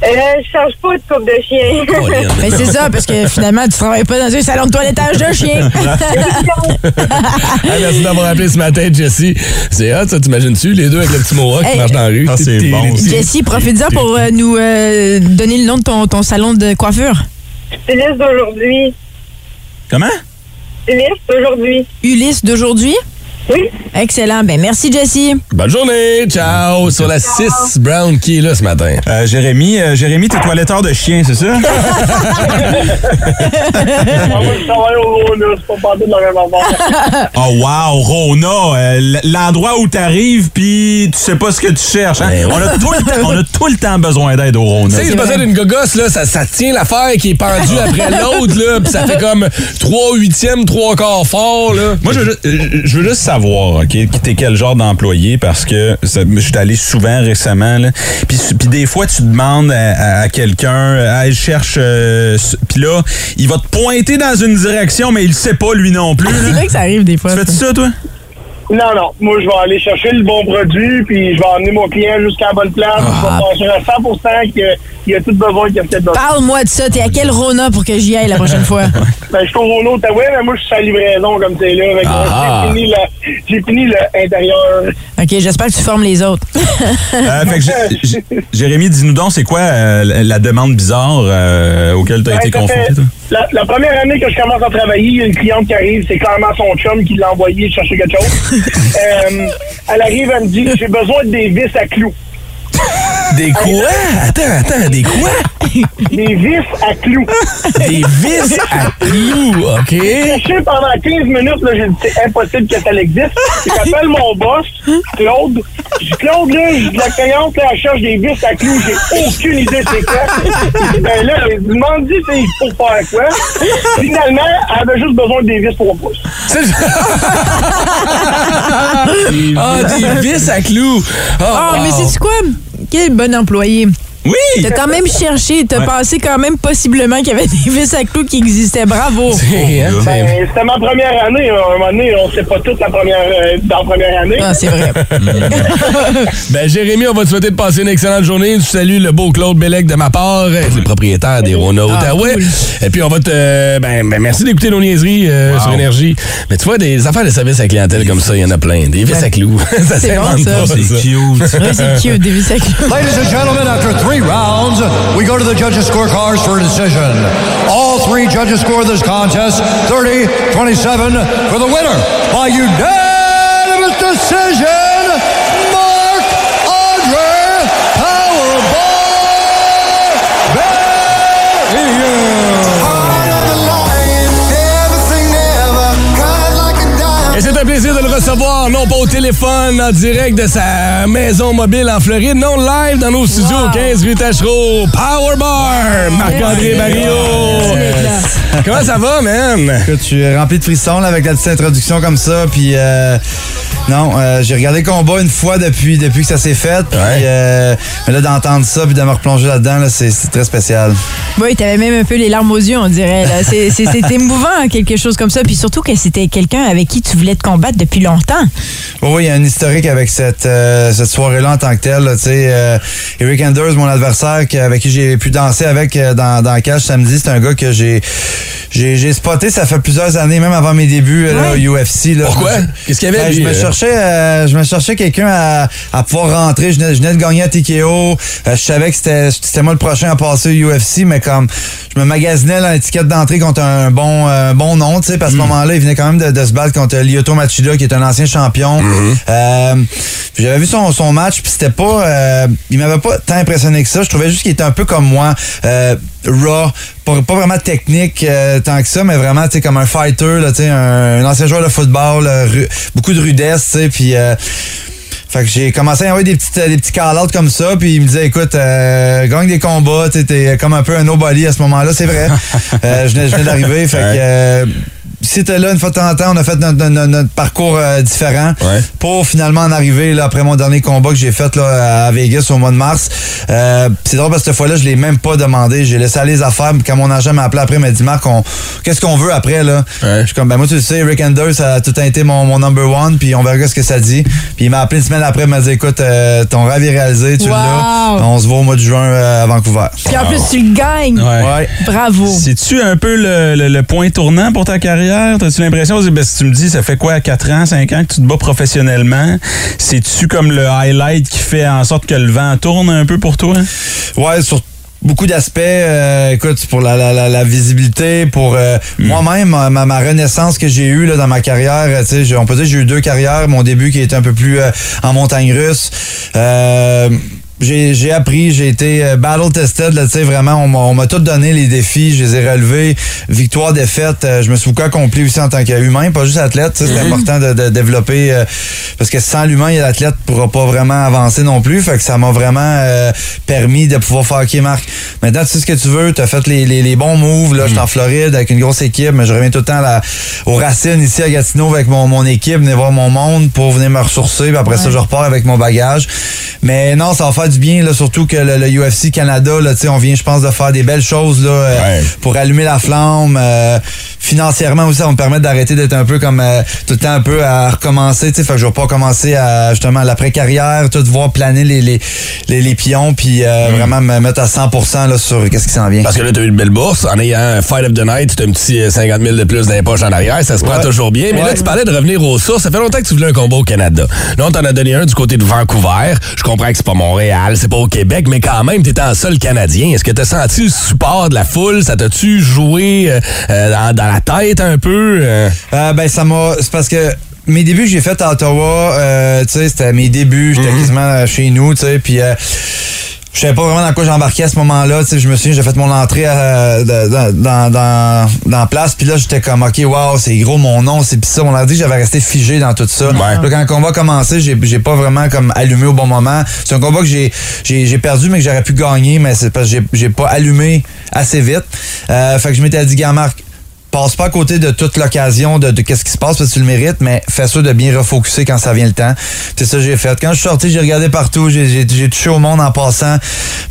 Euh, je change pas de coupe de chien. Mais c'est ça, parce que finalement, tu travailles pas dans un salon de toilettage de chien. Hey, merci d'avoir appelé ce matin, Jessie. C'est hot, ça, t'imagines-tu? Les deux avec le petit mohawk qui marche dans la rue? Ah, c'est bon. Jessie, profite-en pour euh, nous euh, donner le nom de ton, ton salon de coiffure. Styliste d'aujourd'hui. Comment? Styliste d'aujourd'hui. Ulysse d'aujourd'hui? Oui. Excellent. Ben merci, Jessie. Bonne journée, ciao! Sur la 6, Brown qui est là ce matin? Euh, Jérémy, euh, Jérémy, t'es toiletteur de chien, c'est ça? moi, je travaille au Rona, c'est pas parti de la même affaire. Oh wow, Rona, euh, l'endroit où t'arrives puis tu sais pas ce que tu cherches. hein? Ben ouais. on, a tout le temps, on a tout le temps besoin d'aide au Rona. Tu sais, ça d'une gogosse, là, ça, ça tient l'affaire qui est pendue après l'autre, là, pis ça fait comme 3 huitièmes, 3 quarts fort, là. Moi, je veux, je veux juste savoir, OK, t'es quel genre d'employé parce que ça- je suis allé souvent récemment, là. Puis, puis des fois, tu demandes à, à quelqu'un, Hey, je cherche, euh, puis là, il va te pointer dans une direction, mais il sait pas lui non plus. C'est vrai que ça arrive des fois. Tu fais ça, toi? Non, non. Moi, je vais aller chercher le bon produit, puis je vais emmener mon client jusqu'à la bonne place. Je vais penser à 100% qu'il il a tout besoin qu'il a peut-être besoin. Parle-moi de ça. T'es à quel Rona pour que j'y aille la prochaine fois? Ben, je suis au Renault Ottawa, mais moi, je suis à la livraison comme c'est là. Ah. J'ai fini le- l'intérieur. OK, j'espère que tu formes les autres. Euh, fait que Jérémy, dis-nous donc, c'est quoi euh, la- demande bizarre euh, auquel tu as Ben, été confronté? toi? La, la première année que je commence à travailler, il y a une cliente qui arrive, c'est clairement son chum qui l'a envoyé chercher quelque chose. Euh, elle arrive, elle me dit J'ai besoin de des vis à clous. Des quoi? Attends, attends, des quoi? Des vis à clous. Des vis à clous, OK? cherché pendant 15 minutes, là, j'ai dit c'est impossible que ça existe. J'appelle mon boss, Claude. Je dis Claude, là, je dis, la cliente, là, elle cherche des vis à clous. J'ai aucune idée c'est quoi. Ben là, lui demande dit c'est pour faire quoi? Finalement, elle avait juste besoin des vis pour pouces. C'est- Ah, des vis à clous! Ah, wow. mais c'est quoi? Quel bon employé. Oui! T'as quand même cherché, t'as Ouais. pensé quand même possiblement qu'il y avait des vis à clous qui existaient. Bravo. C'est- hein, c'est- Ben, c'était ma première année. À un moment donné, on sait pas toute la première, euh, dans la première année. Ah, c'est vrai. Ben, Jérémy, on va te souhaiter de passer une excellente journée. Tu salues le beau Claude Bellec de ma part, euh, le propriétaire des Rona Outaouais. Et puis, on va te. Ben, ben, merci d'écouter nos niaiseries euh, sur Énergie. Mais tu vois, des affaires de service à clientèle comme ça, il y en a plein. Des vis à clous. ça C'est bon, s'invente ça. pas, C'est ça. cute. Oui, c'est cute, des vis à clous. Three rounds, we go to the judges' scorecards for a decision. All three judges score this contest. 30 27 for the winner by unanimous decision, Mark Andre Powerball Et c'est un plaisir de le recevoir, non pas au téléphone, en direct de sa maison mobile en Floride, non live dans nos studios, 15 rue Tachereau, Power Bar, Marc-André Barrio. Comment ça va, man? Écoute, je suis rempli de frissons là, avec la petite introduction comme ça. Puis, euh, non, euh, j'ai regardé le combat une fois depuis, depuis que ça s'est fait. Puis, Ouais. euh, mais là, d'entendre ça puis de me replonger là-dedans, là, c'est très spécial. Oui, t'avais même un peu les larmes aux yeux, on dirait. C'est émouvant, quelque chose comme ça. Puis surtout que c'était quelqu'un avec qui tu voulais te combattre depuis longtemps. Oui, oui, il y a un historique avec cette, euh, cette soirée-là en tant que telle. là, tu sais, euh, Eric Anders, mon adversaire, qui- avec qui j'ai pu danser avec euh, dans, dans cage samedi, c'est un gars que j'ai spoté, ça fait plusieurs années, même avant mes débuts là, au UFC. Là. Pourquoi? Qu'est-ce qu'il y avait, Ben, je lui, me euh? Cherchais, euh, je me cherchais quelqu'un à, à pouvoir rentrer. Je venais, je venais de gagner à TKO. Euh, je savais que c'était moi le prochain à passer au UFC, mais comme je me magasinais l'étiquette d'entrée contre un bon euh, bon nom, tu sais, parce qu'à ce moment-là, il venait quand même de, de se battre contre Lyoto Machida, qui est un ancien champion. Puis J'avais vu son, son match, puis c'était pas, il m'avait pas tant impressionné que ça. Je trouvais juste qu'il était un peu comme moi, raw, pas, pas vraiment technique euh, tant que ça, mais vraiment, tu sais, comme un fighter, là, un, un ancien joueur de football, euh, ru- beaucoup de rudesse, puis. euh, fait que j'ai commencé à envoyer des petits, des petits call-outs comme ça, puis il me disait, écoute, euh, gagne des combats, t'es comme un peu un nobody à ce moment-là, c'est vrai. Euh, je venais, je venais d'arriver, fait que... euh, JC était là une fois de temps en temps. On a fait notre, notre- notre parcours euh, différent pour finalement en arriver là, après mon dernier combat que j'ai fait là, à Vegas au mois de mars. Euh, c'est drôle parce que cette fois-là, je l'ai même pas demandé. J'ai laissé aller les affaires. Quand mon agent m'a appelé après, il m'a dit Marc, on- qu'est-ce qu'on veut après là? Je suis comme ben moi tu le sais, Rick Anders ça a tout été mon, mon number one. Puis on verra ce que ça dit. Puis il m'a appelé une semaine après, il m'a dit écoute, euh, ton rêve est réalisé, tu Wow. l'as. On se voit au mois de juin euh, à Vancouver. Puis en plus, tu le gagnes. Ouais. Bravo. C'est-tu un peu le, le- le point tournant pour ta carrière? T'as-tu l'impression, ben, si tu me dis, ça fait quoi, 4 ans, 5 ans que tu te bats professionnellement? C'est-tu comme le highlight qui fait en sorte que le vent tourne un peu pour toi? Ouais, sur beaucoup d'aspects. euh, écoute, pour la, la, la, la visibilité, pour euh, moi-même, ma, renaissance que j'ai eue là, dans ma carrière. euh, tu sais, j'ai- on peut dire que j'ai eu deux carrières. Mon début qui était un peu plus euh, en montagne russe. J'ai appris, j'ai été euh, battle tested, là, tu sais, vraiment, on m'a- tout donné les défis, je les ai relevés, victoire, défaite, euh, je me suis beaucoup accompli aussi en tant qu'humain, pas juste athlète, c'est Mhm. important de, de développer, euh, parce que sans l'humain, il y a l'athlète pourra pas vraiment avancer non plus, fait que ça m'a vraiment euh, permis de pouvoir faire, ok Marc, maintenant tu sais ce que tu veux, tu as fait les, les, les bons moves, là, je suis en Floride avec une grosse équipe, mais je reviens tout le temps à la- aux racines ici à Gatineau avec mon, mon équipe, venir voir mon monde pour venir me ressourcer, puis après ça, je repars avec mon bagage. Mais non, ça va faire du bien, là, surtout que le, le UFC Canada, là, tu on vient, je pense, de faire des belles choses là, euh, pour allumer la flamme. euh, financièrement aussi, ça va me permettre d'arrêter d'être un peu comme euh, tout le temps un peu à recommencer. tu Fait que je vais pas commencer à justement l'après-carrière, tout voir planer les, les, les, les pions, puis euh, vraiment me mettre à 100% là, sur qu'est-ce qui s'en vient. Parce que là, t'as eu une belle bourse. En ayant un Fight of the Night, t'as un petit euh, 50 000 de plus dans les poches en arrière. Ça se prend toujours bien. Mais là, tu parlais de revenir aux sources. Ça fait longtemps que tu voulais un combat au Canada. Là, on t'en a donné un du côté de Vancouver. Je comprends que c'est pas Montréal, c'est pas au Québec, mais quand même, t'étais en sol canadien. Est-ce que t'as senti le support de la foule? Ça t'a-tu joué euh, euh, dans, dans la tête un peu? euh? Euh, ben, ça m'a. C'est parce que. Mes débuts que j'ai fait à Ottawa, euh, tu sais, c'était mes débuts, j'étais quasiment euh, chez nous, tu sais, puis euh, je savais pas vraiment dans quoi j'embarquais à ce moment-là, je me souviens, j'ai fait mon entrée euh, dans, dans, dans, dans la place, puis là, j'étais comme, OK, wow, c'est gros mon nom, c'est pis ça, on a dit que j'avais resté figé dans tout ça. Là, quand le combat a commencé, j'ai j'ai pas vraiment comme allumé au bon moment. C'est un combat que j'ai perdu, mais que j'aurais pu gagner, mais c'est parce que j'ai- j'ai pas allumé assez vite. Euh, fait que je m'étais dit, gars, Marc, passe pas à côté de toute l'occasion de, de qu'est-ce qui se passe parce que tu le mérites, mais fais ça de bien refocuser quand ça vient le temps. C'est ça que j'ai fait. Quand je suis sorti, j'ai regardé partout, j'ai, touché au monde en passant.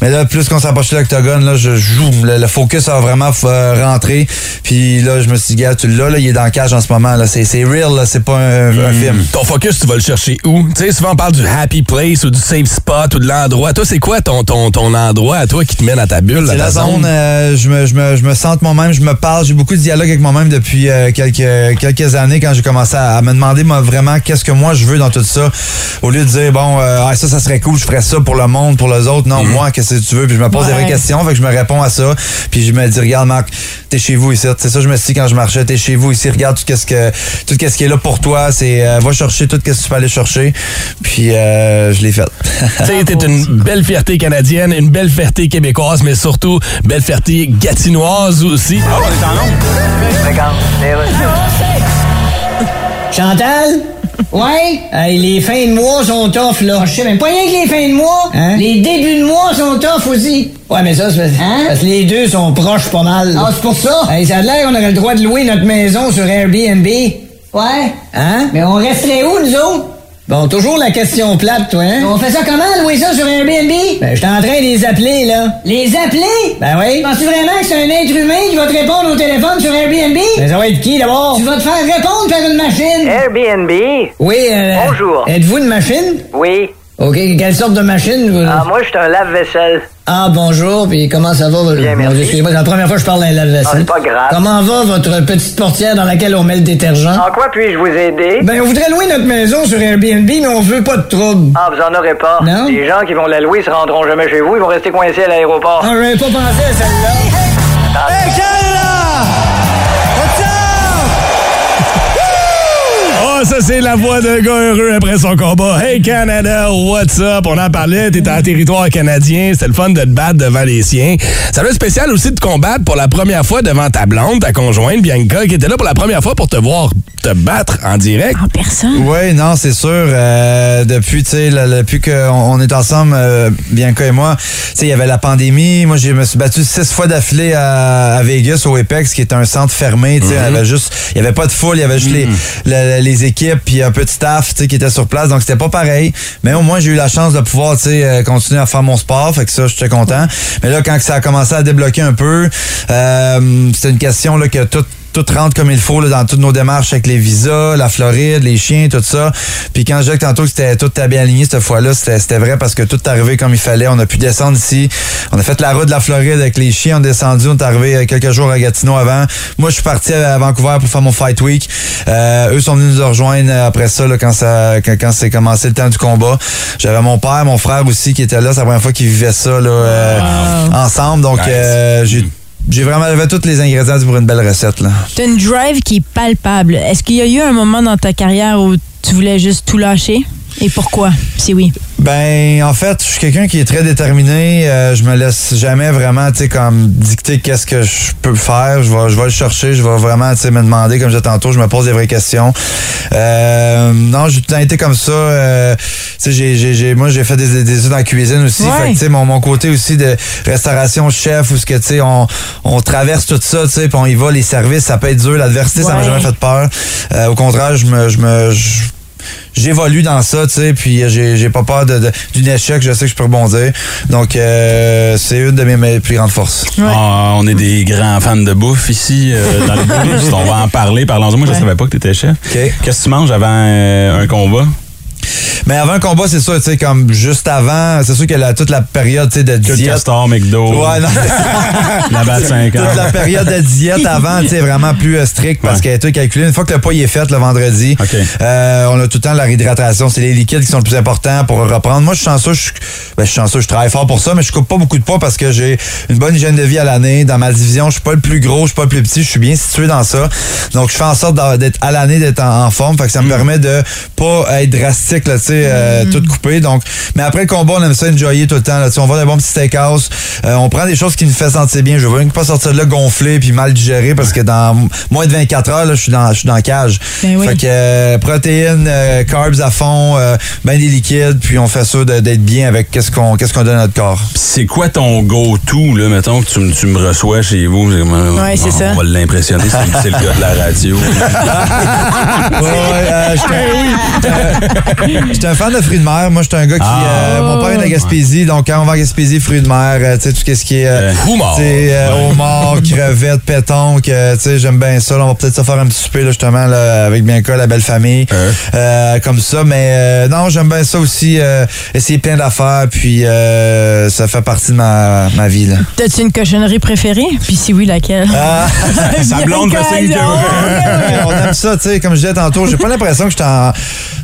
Mais là, plus qu'on s'approche de l'octogone, là, je joue. Le, le focus a vraiment euh, rentré. Puis là, je me suis dit, gars, tu l'as, là, il est dans le cage en ce moment. Là. C'est, c'est real, là, c'est pas un, un film. Ton focus, tu vas le chercher où? Tu sais, souvent on parle du happy place ou du safe spot ou de l'endroit. Toi, c'est quoi ton, ton, ton endroit à toi qui te mène à ta bulle? C'est la zone, euh, je, me, je, me, je me sente moi-même, je me parle, j'ai beaucoup de dialogue avec moi-même depuis euh, quelques, quelques années quand j'ai commencé à, à me demander moi, vraiment qu'est-ce que moi je veux dans tout ça? Au lieu de dire, bon, euh, ah, ça, ça serait cool, je ferais ça pour le monde, pour les autres. Non, moi, qu'est-ce que tu veux? Puis je me pose des vraies questions, fait que je me réponds à ça. Puis je me dis, regarde, Marc, t'es chez vous ici. C'est ça, je me suis dit quand je marchais, t'es chez vous ici, regarde tout ce que tout ce qui est là pour toi. C'est euh, va chercher tout ce que tu peux aller chercher. Puis euh, je l'ai fait. Tu sais, t'es une belle fierté canadienne, une belle fierté québécoise, mais surtout belle fierté gatinoise aussi. Ah, on est en Chantal? Ouais? Hey, les fins de mois sont tough, là. Je sais même pas rien que les fins de mois. Les débuts de mois sont tough aussi. Ouais, mais ça, c'est parce, parce que les deux sont proches pas mal. Ah, c'est pour ça? Hey, ça a l'air qu'on aurait le droit de louer notre maison sur Airbnb. Ouais? Hein? Mais on resterait où, nous autres? Bon, toujours la question plate, toi, hein? On fait ça comment, louer ça sur Airbnb? Ben, j'étais en train de les appeler, là. Les appeler? Ben oui. Penses-tu vraiment que c'est un être humain qui va te répondre au téléphone sur Airbnb? Ben, ça va être qui, d'abord? Tu vas te faire répondre par une machine. Airbnb? Oui, euh, Bonjour. Êtes-vous une machine? Oui. OK, quelle sorte de machine? vous? Ah, moi, je suis un lave-vaisselle. Ah, bonjour, puis comment ça va? Bien, merci. Excusez-moi, c'est la première fois que je parle d'un Ah, lave-vaisselle. c'est pas grave. Comment va votre petite portière dans laquelle on met le détergent? En quoi puis-je vous aider? Ben, on voudrait louer notre maison sur Airbnb, mais on veut pas de trouble. Ah, vous en aurez pas. Non? Les gens qui vont la louer se rendront jamais chez vous, ils vont rester coincés à l'aéroport. Ah, j'avais pas pensé à celle-là. Hey, Ah, ça, c'est la voix d'un gars heureux après son combat. Hey Canada, what's up? On en parlait, t'es en territoire canadien, c'était le fun de te battre devant les siens. Ça doit être spécial aussi de combattre pour la première fois devant ta blonde, ta conjointe, Bianca, qui était là pour la première fois pour te voir te battre en direct. En personne. Oui, non, c'est sûr. euh, depuis, tu sais, le- depuis qu'on on est ensemble, euh, Bianca et moi, tu sais, il y avait la pandémie. Moi, je me suis battu six fois d'affilée à, à Vegas, au Apex, qui est un centre fermé. Tu sais, il y avait juste, il y avait pas de foule, il y avait juste les, le- les équipes puis un peu de staff, qui était sur place. Donc, c'était pas pareil. Mais au moins, j'ai eu la chance de pouvoir, euh, continuer à faire mon sport. Fait que ça, j'étais content. Mais là, quand ça a commencé à débloquer un peu, euh, c'était une question là que tout tout rentre comme il faut là, dans toutes nos démarches avec les visas, la Floride, les chiens, tout ça. Puis quand je disais que tantôt que c'était tout était bien aligné cette fois-là, c'était c'était vrai parce que tout est arrivé comme il fallait. On a pu descendre ici. On a fait la route de la Floride avec les chiens. On est descendu. On est arrivé euh, quelques jours à Gatineau avant. Moi, je suis parti à Vancouver pour faire mon Fight Week. Euh, eux sont venus nous rejoindre après ça, là, quand ça quand, quand c'est commencé le temps du combat. J'avais mon père, mon frère aussi qui était là. C'est la première fois qu'ils vivaient ça là, euh, ensemble. Donc, euh, j'ai j'ai vraiment j'avais tous les ingrédients pour une belle recette. Là. T'as une drive qui est palpable. Est-ce qu'il y a eu un moment dans ta carrière où tu voulais juste tout lâcher? Et pourquoi, si oui? Ben, en fait, je suis quelqu'un qui est très déterminé. Euh, je me laisse jamais vraiment, tu sais, comme dicter qu'est-ce que je peux faire. Je vais, je vais le chercher. Je vais vraiment, tu sais, me demander, comme disais tantôt, je me pose des vraies questions. Euh, non, j'ai tout été comme ça. Euh, tu sais, j'ai, j'ai, j'ai- moi, j'ai fait des, des études en cuisine aussi. Ouais. Fait que, tu sais, mon, mon côté aussi de restauration chef, où ce que, tu sais, on, on traverse tout ça, tu sais, puis on y va, les services, ça peut être dur. L'adversité, ça m'a jamais fait peur. Euh, au contraire, je me, je me, j'évolue dans ça, tu sais, puis j'ai, j'ai pas peur de, d'une échec, je sais que je peux rebondir. Donc, euh, c'est une de mes, mes plus grandes forces. Ah, on est des grands fans de bouffe ici euh, dans le boost. On va en parler. Parlons-en. Moi, je Ouais. savais pas que tu étais chef. OK. Qu'est-ce que tu manges avant euh, un combat? Mais avant un combat, c'est sûr, tu sais, comme juste avant, c'est sûr que la, toute la période, tu sais, de le diète. castor, McDo, Ouais, non. la batte 50. Toute la période de diète avant, tu sais, vraiment plus euh, strict parce Ouais. qu'elle est tout calculée. Une fois que le poids est fait le vendredi, euh, on a tout le temps la réhydratation. C'est les liquides qui sont le plus importants pour reprendre. Moi, je suis chanceux, je, ben, je suis chanceux, je travaille fort pour ça, mais je coupe pas beaucoup de poids parce que j'ai une bonne hygiène de vie à l'année. Dans ma division, je suis pas le plus gros, je suis pas le plus petit, je suis bien situé dans ça. Donc, je fais en sorte d'être à l'année, d'être en, en forme. Fait que ça me permet de pas être drastique, là, tu sais, euh, tout coupé. Donc, mais après le combat, on aime ça enjoyer tout le temps. Là, on va dans un bon petit steakhouse. Euh, on prend des choses qui nous fait sentir bien. Je veux pas sortir de là gonflé puis mal digéré parce que dans moins de 24 heures, là, je suis dans, je suis dans la cage. Ben oui. Fait que euh, protéines, euh, carbs à fond, euh, ben des liquides, puis on fait ça d'être bien avec qu'est-ce qu'on qu'est-ce qu'on donne à notre corps. C'est quoi ton go-to, là, mettons, que tu, me- tu me reçois chez vous? Euh, Ouais, c'est on, ça. On va l'impressionner, c'est le gars de la radio. Ouais, ouais, euh, j'étais- euh, un fan de fruits de mer. Moi, j'étais un gars qui. Ah. euh, mon père est de Gaspésie, donc quand on va en Gaspésie, fruits de mer, euh, tu sais, tout ce qui est. Euh, sais, euh, homard, crevettes, pétanque, euh, tu sais, j'aime bien ça. là. on va peut-être se faire un petit souper, là, justement, là, avec Bianca, la belle famille. Euh, comme ça, mais euh, non, j'aime bien ça aussi. euh, essayer plein d'affaires, puis euh, ça fait partie de ma, ma vie, là. T'as-tu une cochonnerie préférée? Puis si oui, laquelle? Ah. Sa blonde que- on aime ça, tu sais, comme je disais tantôt, j'ai pas l'impression que je en...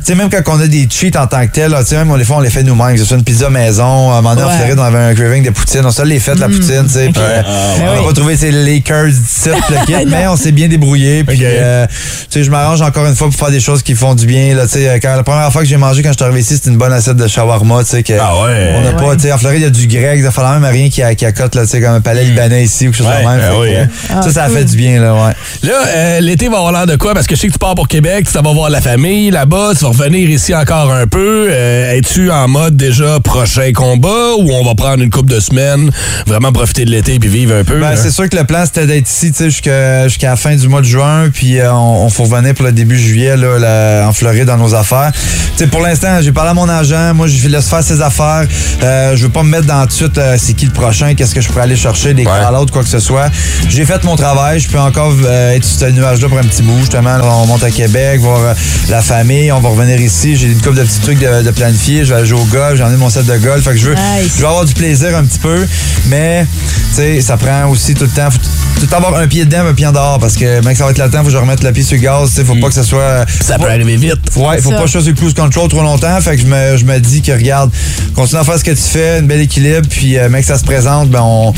Tu sais, même quand on a des cheats en tant que tel, là, tu sais, même des fois, on les fait nous-mêmes, que ce soit une pizza maison, à un moment donné, en Ouais. Mm. Floride, on avait un craving de poutine, on se les fait, la poutine, tu sais, euh, on Ben n'a oui. pas trouvé ces Lakers d'ici, le kit, mais on s'est bien débrouillé, puis, euh, tu sais, je m'arrange encore une fois pour faire des choses qui font du bien, là, tu sais, quand la première fois que j'ai mangé quand je suis arrivé ici, c'était une bonne assiette de shawarma, tu sais, que Ah ouais. on n'a pas, tu sais, en Floride, il y a du grec, il fallait même rien qui, qui accote, là, tu sais, comme un palais libanais ici, ou quelque chose même, ah hein. euh, ça, ça a fait du bien, là, ouais. Là, euh, l'été va avoir l'air de quoi? Parce que je sais que tu pars pour Québec, tu t'en vas voir la famille là-bas, tu vas revenir ici encore un peu. Euh, Es-tu en mode déjà prochain combat ou on va prendre une couple de semaines, vraiment profiter de l'été puis vivre un peu? Ben, hein? c'est sûr que le plan, c'était d'être ici jusqu'à jusqu'à la fin du mois de juin, puis euh, on, on faut revenir pour le début juillet là, là, en Floride dans nos affaires. Tu sais, pour l'instant, j'ai parlé à mon agent, moi, je laisse faire ses affaires. Euh, je veux pas me mettre dans tout de suite euh, c'est qui le prochain, qu'est-ce que je pourrais aller chercher, des call-outs, quoi que ce soit. J'ai fait mon travail, je peux encore être sur ce nuage-là pour un petit bout, justement. Là, on monte à Québec, voir la famille, on va revenir ici. J'ai une couple de petits trucs de, de planifier, je vais aller jouer au golf, j'ai emmené mon set de golf, fait que je veux, Nice. je vais avoir du plaisir un petit peu, mais tu sais, ça prend aussi tout le temps. Faut- tout le temps avoir un pied dedans, un pied en dehors, parce que, mec, ça va être le temps, faut que je remette le pied sur le gaz, tu sais, faut pas que ça soit... Ça peut arriver vite. Ouais, faut Ça. pas que je sois sur le cruise control trop longtemps, fait que je me, je me dis que, regarde, continue à faire ce que tu fais, un bel équilibre, puis, euh, mec, ça se présente, ben, on,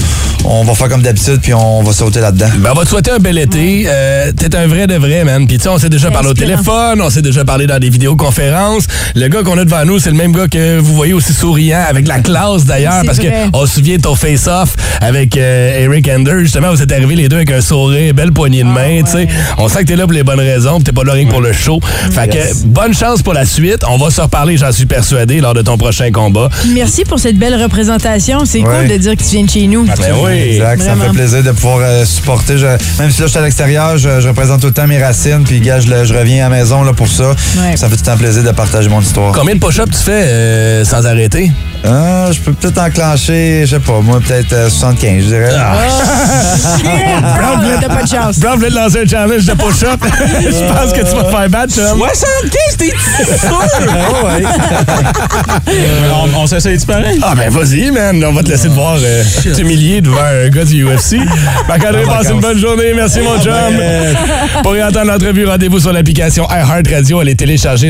on va faire comme d'habitude, puis on va sauter là-dedans. Ben, on va te souhaiter un bel été. Euh, T'es un vrai de vrai, man. Puis tu sais, on s'est déjà parlé au téléphone, on s'est déjà parlé dans des vidéoconférences. Le gars qu'on a devant nous, c'est le même gars que vous voyez aussi souriant, avec la classe d'ailleurs, parce vrai. qu'on se souvient de ton face-off avec euh, Eric Ender. Justement, vous êtes arrivés les deux avec un sourire, belle poignée de main, tu sais. On sent que t'es là pour les bonnes raisons, puis t'es pas là rien que pour le show. Fait que bonne chance pour la suite. On va se reparler, j'en suis persuadé, lors de ton prochain combat. Merci pour cette belle représentation. C'est Ouais. cool de dire que tu viens de chez nous. Ben oui. Exact, ça me fait plaisir de pouvoir euh, supporter. Je- même si là, je suis à l'extérieur, je, je représente tout le temps mes racines, puis gars, je, reviens à la maison là, pour ça. Ouais. Ça fait tout plaisir de partager mon histoire. Combien de push-ups tu fais euh, sans arrêter? Ah, je peux peut-être enclencher, je sais pas, moi, peut-être euh, 75, je dirais. Ah. Brown, là, t'as pas de chance. Brown voulait te lancer un challenge de push-up. Je pense que tu vas te faire battre, chum. 75, t'es On, on s'essaye de pareil? Ah ben vas-y, man. On va te laisser te voir euh, t'humilier devant un gars du UFC. Marc-André, passe une bonne journée. Merci, mon chum. Pour y entendre l'entrevue, rendez-vous sur l'application iHeartRadio. Allez télécharger